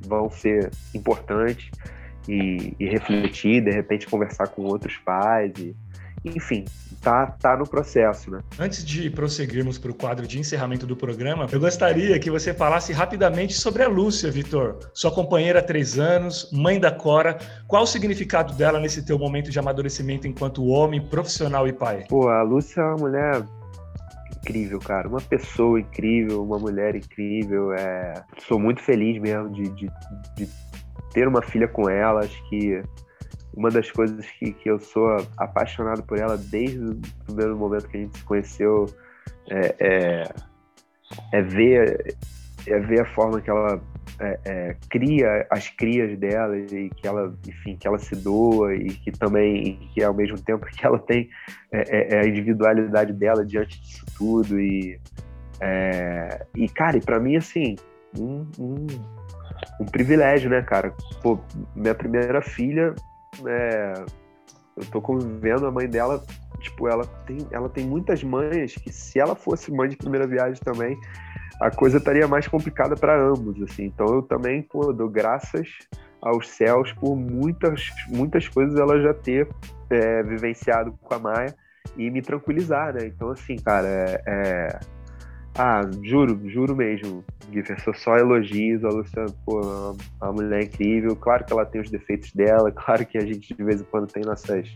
vão ser importantes e, e refletir, de repente conversar com outros pais e, enfim, tá, tá no processo, né? Antes de prosseguirmos para o quadro de encerramento do programa, eu gostaria que você falasse rapidamente sobre a Lúcia, Vitor. Sua companheira há três anos, mãe da Cora. Qual o significado dela nesse teu momento de amadurecimento enquanto homem, profissional e pai? Pô, a Lúcia é uma mulher incrível, cara. Uma pessoa incrível, uma mulher incrível. É... Sou muito feliz mesmo de, de, de ter uma filha com ela. Acho que uma das coisas que, que eu sou apaixonado por ela desde o primeiro momento que a gente se conheceu é, é, é ver, é ver a forma que ela é, é, cria as crias dela e que ela, enfim, que ela se doa e que também, que ao mesmo tempo que ela tem é, é, é a individualidade dela diante disso tudo e é, e cara, e para mim assim um, um, um, privilégio, né, cara? Pô, minha primeira filha, eu tô convivendo a mãe dela tipo ela tem ela tem muitas mães que se ela fosse mãe de primeira viagem também a coisa estaria mais complicada para ambos, assim. Então eu também pô, dou graças aos céus por muitas, muitas coisas ela já ter é, vivenciado com a Maia e me tranquilizar, né? Então, assim, cara, é, é... Ah, juro, juro mesmo, Giffer, só elogios, a Luciana, pô, uma, uma mulher incrível, claro que ela tem os defeitos dela, claro que a gente de vez em quando tem nossas,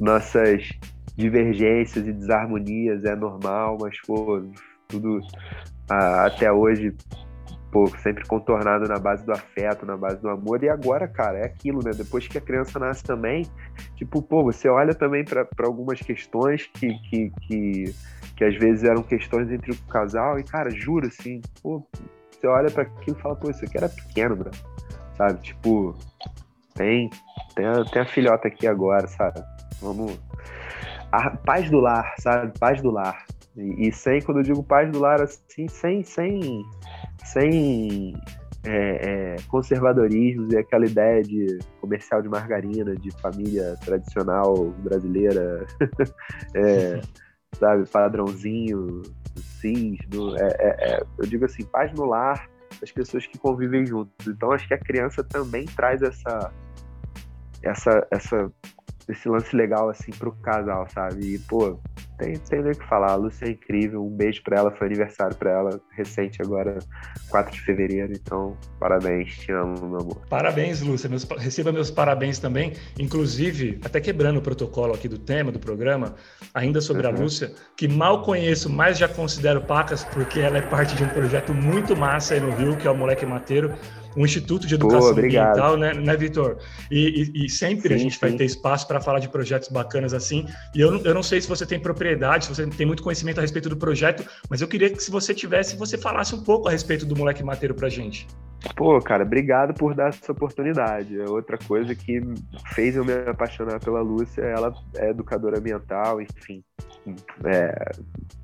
nossas divergências e desarmonias, é normal, mas, pô, tudo até hoje, pô, sempre contornado na base do afeto, na base do amor. E agora, cara, é aquilo, né? Depois que a criança nasce também, tipo, pô, você olha também para algumas questões que, que, que, que às vezes eram questões entre o casal, e, cara, juro, assim, pô, você olha para aquilo e fala, pô, isso aqui era pequeno. Sabe? Tipo, tem, tem, a, tem a filhota aqui agora, sabe? Vamos. A paz do lar, sabe? Paz do lar. E, sem, quando eu digo paz do lar, assim, sem, sem, sem é, é, conservadorismos e aquela ideia de comercial de margarina, de família tradicional brasileira, é, sabe, padrãozinho, cis, no, é, é, é, eu digo assim, paz no lar das pessoas que convivem juntos. Então acho que a criança também traz essa, essa, essa esse lance legal assim pro casal, sabe? E, pô, tem, tem nem o que falar. A Lúcia é incrível. Um beijo pra ela. Foi aniversário pra ela recente agora, 4 de fevereiro. Então, parabéns. Te amo, meu amor. Parabéns, Lúcia. Meus, receba meus parabéns também. Inclusive, até quebrando o protocolo aqui do tema do programa, ainda sobre uhum. a Lúcia, que mal conheço, mas já considero pacas, porque ela é parte de um projeto muito massa aí no Rio, que é o Moleque Mateiro um instituto de educação Pô, ambiental, né, né Vitor? E, e, e, sempre sim, a gente sim. vai ter espaço para falar de projetos bacanas assim. E eu, eu não sei se você tem propriedade, se você tem muito conhecimento a respeito do projeto, mas eu queria que se você tivesse, você falasse um pouco a respeito do Moleque Mateiro para gente. Pô, cara, obrigado por dar essa oportunidade. É outra coisa que fez eu me apaixonar pela Lúcia, ela é educadora ambiental, enfim, é,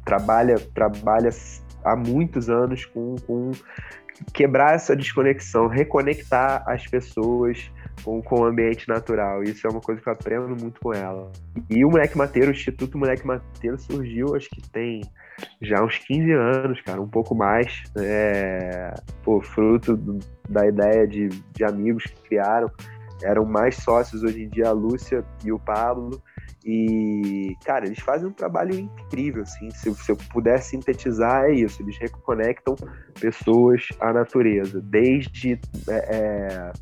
trabalha, trabalha há muitos anos com, com quebrar essa desconexão, reconectar as pessoas com, com o ambiente natural. Isso é uma coisa que eu aprendo muito com ela. E o Moleque Mateiro, o Instituto Moleque Mateiro surgiu, acho que tem já uns 15 anos, cara, um pouco mais. É, pô, fruto da ideia de, de amigos que criaram. Eram mais sócios hoje em dia, a Lúcia e o Pablo. E, cara, eles fazem um trabalho incrível, assim. Se, se eu puder sintetizar, é isso. Eles reconectam pessoas à natureza. Desde, é, é,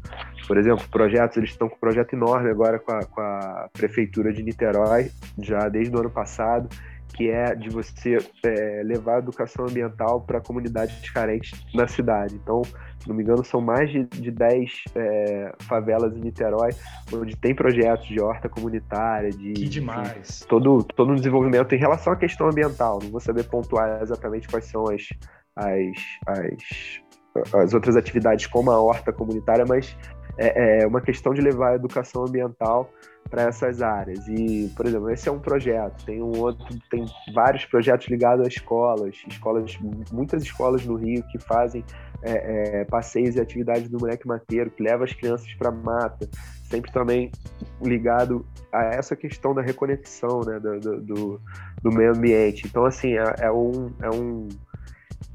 por exemplo, projetos, eles estão com um projeto enorme agora com a, com a Prefeitura de Niterói, já desde o ano passado que é de você é, levar a educação ambiental para comunidades carentes na cidade. Então, se não me engano, são mais de, de 10 é, favelas em Niterói, onde tem projetos de horta comunitária, de. Que demais! Enfim, todo, todo um desenvolvimento em relação à questão ambiental. Não vou saber pontuar exatamente quais são as, as, as, as outras atividades como a horta comunitária, mas é, é uma questão de levar a educação ambiental para essas áreas. E, por exemplo, esse é um projeto, tem um outro, tem vários projetos ligados a escolas, escolas, muitas escolas no Rio que fazem é, é, passeios e atividades do moleque mateiro, que leva as crianças para mata, sempre também ligado a essa questão da reconexão né, do, do, do meio ambiente. Então, assim, é, é um, é um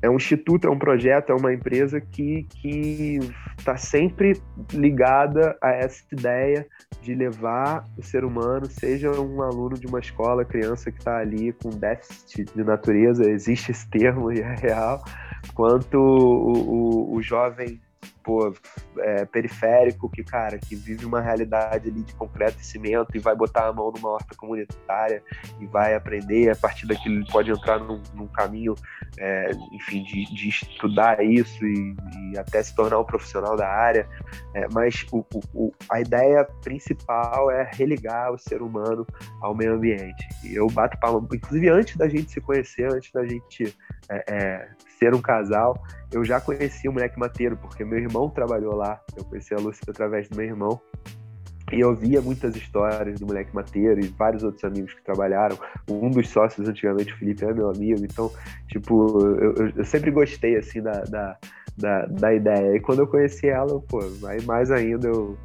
é um instituto, é um projeto, é uma empresa que está sempre ligada a essa ideia de levar o ser humano, seja um aluno de uma escola, criança que está ali com déficit de natureza, existe esse termo e é real, quanto o, o, o jovem pô, é, periférico que, cara, que vive uma realidade ali de concreto e cimento e vai botar a mão numa horta comunitária e vai aprender, a partir daquilo ele pode entrar num, num caminho, é, enfim, de, de, estudar isso e, e, até se tornar um profissional da área. É, mas o, o, a ideia principal é religar o ser humano ao meio ambiente. E eu bato palma, inclusive antes da gente se conhecer, antes da gente é, é, ser um casal, eu já conheci o moleque mateiro, porque meu irmão trabalhou lá. Eu conheci a Lúcia através do meu irmão. E eu via muitas histórias do moleque mateiro e vários outros amigos que trabalharam. Um dos sócios antigamente, o Felipe, é meu amigo. Então, tipo, eu, eu sempre gostei, assim, da, da, da, da, ideia. E quando eu conheci ela, pô, aí mais ainda eu,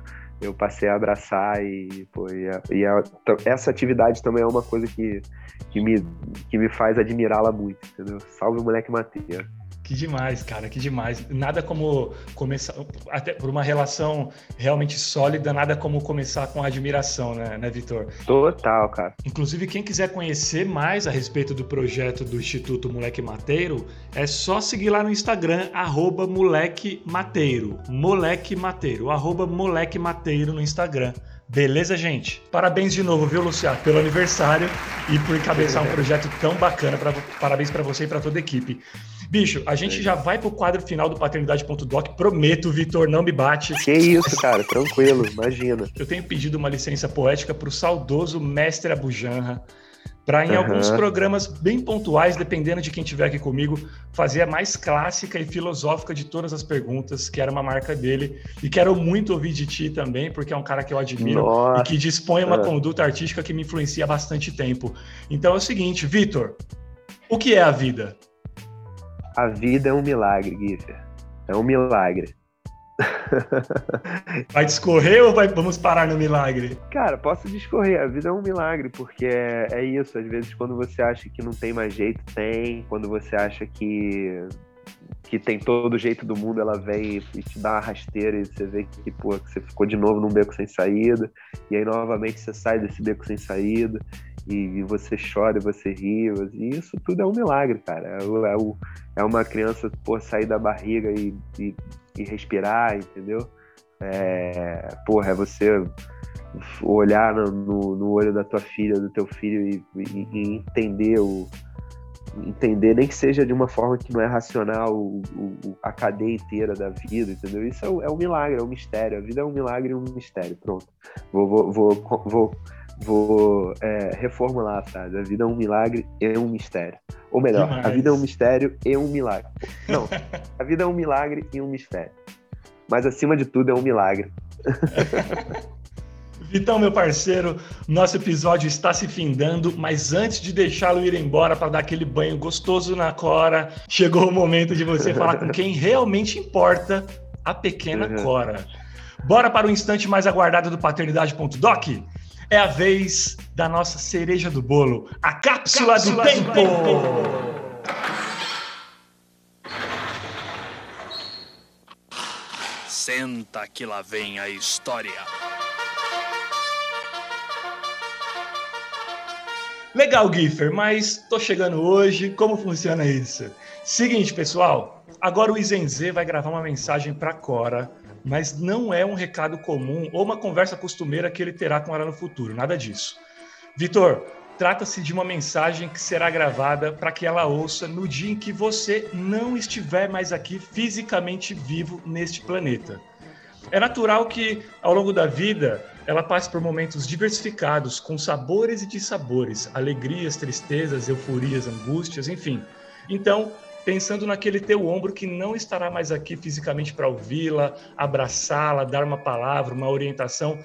eu passei a abraçar e, pô, e, a, e a, essa atividade também é uma coisa que, que, me, que me faz admirá-la muito, entendeu? Salve o moleque mateiro. Que demais, cara, que demais. Nada como começar, até por uma relação realmente sólida, nada como começar com admiração, né, né, Vitor? Total, cara. Inclusive, quem quiser conhecer mais a respeito do projeto do Instituto Moleque Mateiro, é só seguir lá no Instagram, arroba Moleque Mateiro. Moleque Mateiro, arroba Moleque Mateiro no Instagram. Beleza, gente? Parabéns de novo, viu, Luciano, pelo aniversário e por cabeçar um projeto tão bacana. Pra, parabéns para você e para toda a equipe. Bicho, a gente já vai pro quadro final do paternidade.doc. Prometo, Vitor, não me bate. Que isso, cara, tranquilo, imagina. Eu tenho pedido uma licença poética pro saudoso mestre Abujanra para em uhum. alguns programas bem pontuais, dependendo de quem estiver aqui comigo, fazer a mais clássica e filosófica de todas as perguntas, que era uma marca dele. E quero muito ouvir de ti também, porque é um cara que eu admiro Nossa. e que dispõe uma conduta artística que me influencia há bastante tempo. Então é o seguinte, Vitor, o que é a vida? A vida é um milagre, Giffer. É um milagre. Vai discorrer ou vai, vamos parar no milagre? Cara, posso discorrer. A vida é um milagre, porque é, é isso. Às vezes, quando você acha que não tem mais jeito, tem. Quando você acha que que tem todo o jeito do mundo, ela vem e te dá uma rasteira e você vê que, pô, que você ficou de novo num beco sem saída, e aí novamente você sai desse beco sem saída, e, você chora, você ri, e isso tudo é um milagre, cara. É, é, é uma criança pô, sair da barriga e, e, e respirar, entendeu? É, porra, é você olhar no, no, no, olho da tua filha, do teu filho e, e, e, entender o entender nem que seja de uma forma que não é racional o, o, a cadeia inteira da vida, entendeu? Isso é, é um milagre, é um mistério. A vida é um milagre e um mistério. Pronto. Vou, vou, vou, vou vou é, reformular a frase. A vida é um milagre e um mistério. Ou melhor, Demais. a vida é um mistério e um milagre. Não, a vida é um milagre e um mistério. Mas acima de tudo é um milagre. Vitão, meu parceiro, nosso episódio está se findando, mas antes de deixá-lo ir embora para dar aquele banho gostoso na Cora, chegou o momento de você falar com quem realmente importa, a pequena uhum. Cora. Bora para o instante mais aguardado do paternidade.doc? é a vez da nossa cereja do bolo, a cápsula, cápsula do, tempo. do, tempo. Senta que lá vem a história. Legal, Giffer, mas tô chegando hoje, como funciona isso? Seguinte, pessoal, agora o Izenzê vai gravar uma mensagem para Cora mas não é um recado comum ou uma conversa costumeira que ele terá com ela no futuro, nada disso. Vitor, trata-se de uma mensagem que será gravada para que ela ouça no dia em que você não estiver mais aqui fisicamente vivo neste planeta. É natural que, ao longo da vida, ela passe por momentos diversificados, com sabores e dissabores, alegrias, tristezas, euforias, angústias, enfim. Então, pensando naquele teu ombro que não estará mais aqui fisicamente para ouvi-la, abraçá-la, dar uma palavra, uma orientação,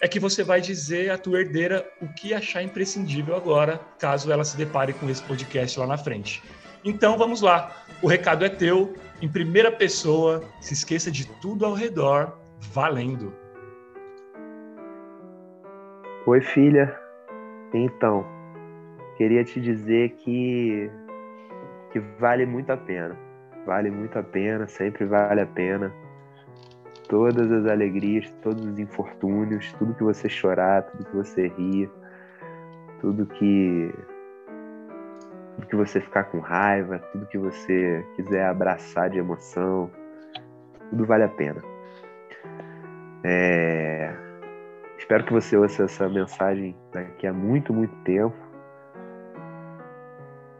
é que você vai dizer à tua herdeira o que achar imprescindível agora, caso ela se depare com esse podcast lá na frente. Então vamos lá, o recado é teu, em primeira pessoa, se esqueça de tudo ao redor, valendo. Oi, filha. Então, queria te dizer que que vale muito a pena. Vale muito a pena, sempre vale a pena. Todas as alegrias, todos os infortúnios, tudo que você chorar, tudo que você rir, tudo que tudo que você ficar com raiva, tudo que você quiser abraçar de emoção, tudo vale a pena. É... Espero que você ouça essa mensagem daqui a muito, muito tempo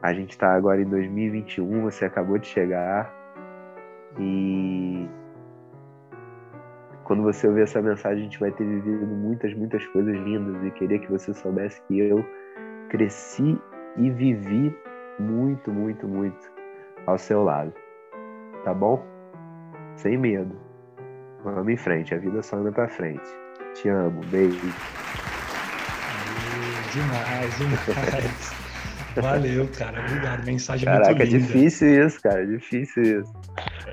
a gente está agora em 2021, você acabou de chegar e quando você ouvir essa mensagem, a gente vai ter vivido muitas, muitas coisas lindas e queria que você soubesse que eu cresci e vivi muito, muito, muito ao seu lado. Tá bom? Sem medo. Vamos em frente, a vida só anda pra frente. Te amo, beijo. Demais, demais. Valeu, cara. Obrigado. Mensagem Caraca, muito linda. é difícil isso, cara. É difícil isso.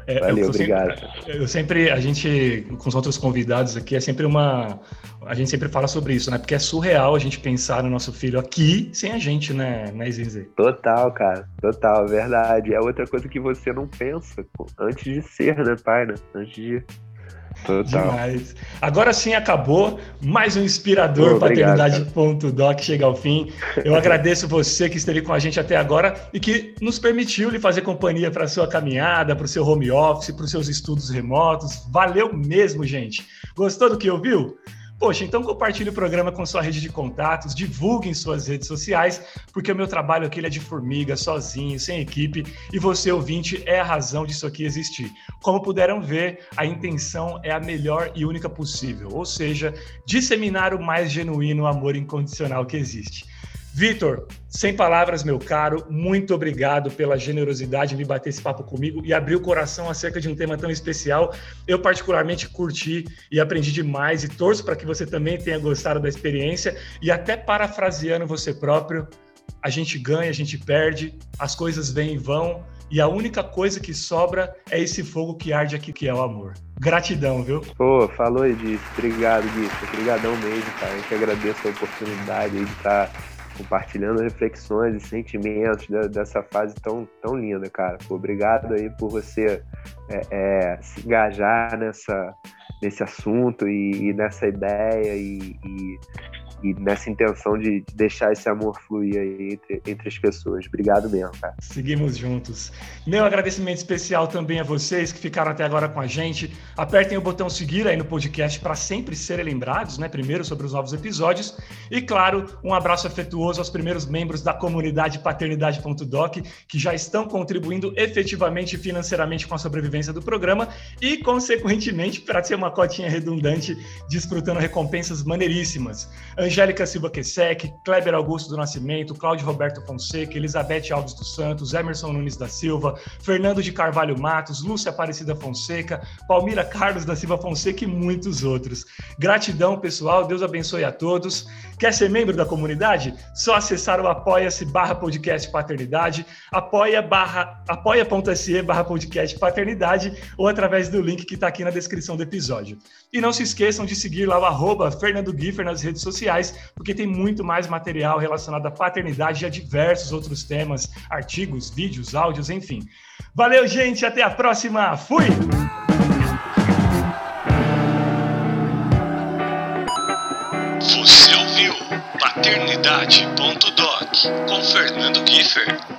É, Valeu, eu, obrigado. Sempre, eu sempre, a gente, com os outros convidados aqui, é sempre uma. A gente sempre fala sobre isso, né? Porque é surreal a gente pensar no nosso filho aqui sem a gente, né, né Zinze? Total, cara. Total, verdade. É outra coisa que você não pensa antes de ser, né, pai, né? Antes de Total. Demais. Agora sim acabou. Mais um inspirador paternidade.doc chega ao fim. Eu agradeço você que esteve com a gente até agora e que nos permitiu lhe fazer companhia para a sua caminhada, para o seu home office, para os seus estudos remotos. Valeu mesmo, gente. Gostou do que ouviu? Poxa, então compartilhe o programa com sua rede de contatos, divulgue em suas redes sociais, porque o meu trabalho aqui é de formiga, sozinho, sem equipe, e você, ouvinte, é a razão disso aqui existir. Como puderam ver, a intenção é a melhor e única possível, ou seja, disseminar o mais genuíno amor incondicional que existe. Vitor, sem palavras, meu caro, muito obrigado pela generosidade de bater esse papo comigo e abrir o coração acerca de um tema tão especial. Eu, particularmente, curti e aprendi demais e torço para que você também tenha gostado da experiência. E até parafraseando você próprio, a gente ganha, a gente perde, as coisas vêm e vão, e a única coisa que sobra é esse fogo que arde aqui, que é o amor. Gratidão, viu? Pô, falou disso. Obrigado, Gui. Obrigadão mesmo, cara. Eu que agradeço a oportunidade de estar compartilhando reflexões e sentimentos dessa fase tão, tão linda, cara. Obrigado aí por você é, é, se engajar nessa, nesse assunto e, e nessa ideia e, e e nessa intenção de, de deixar esse amor fluir aí entre, entre as pessoas. Obrigado mesmo, cara. Seguimos juntos. Meu agradecimento especial também a vocês que ficaram até agora com a gente. Apertem o botão seguir aí no podcast para sempre serem lembrados, né? Primeiro sobre os novos episódios. E claro, um abraço afetuoso aos primeiros membros da comunidade paternidade.doc que já estão contribuindo efetivamente e financeiramente com a sobrevivência do programa e, consequentemente, para ser uma cotinha redundante, desfrutando recompensas maneiríssimas. Angélica Silva Quesec, Kleber Augusto do Nascimento, Cláudio Roberto Fonseca, Elizabeth Alves dos Santos, Emerson Nunes da Silva, Fernando de Carvalho Matos, Lúcia Aparecida Fonseca, Palmira Carlos da Silva Fonseca e muitos outros. Gratidão, pessoal. Deus abençoe a todos. Quer ser membro da comunidade? Só acessar o apoia-se barra podcast paternidade, apoia barra, apoia.se barra podcast paternidade ou através do link que está aqui na descrição do episódio. E não se esqueçam de seguir lá o arroba Fernando Giffer nas redes sociais, porque tem muito mais material relacionado à paternidade e a diversos outros temas, artigos, vídeos, áudios, enfim. Valeu, gente, até a próxima. Fui! Você ouviu Paternidade Paternidade.doc com Fernando Kiefer.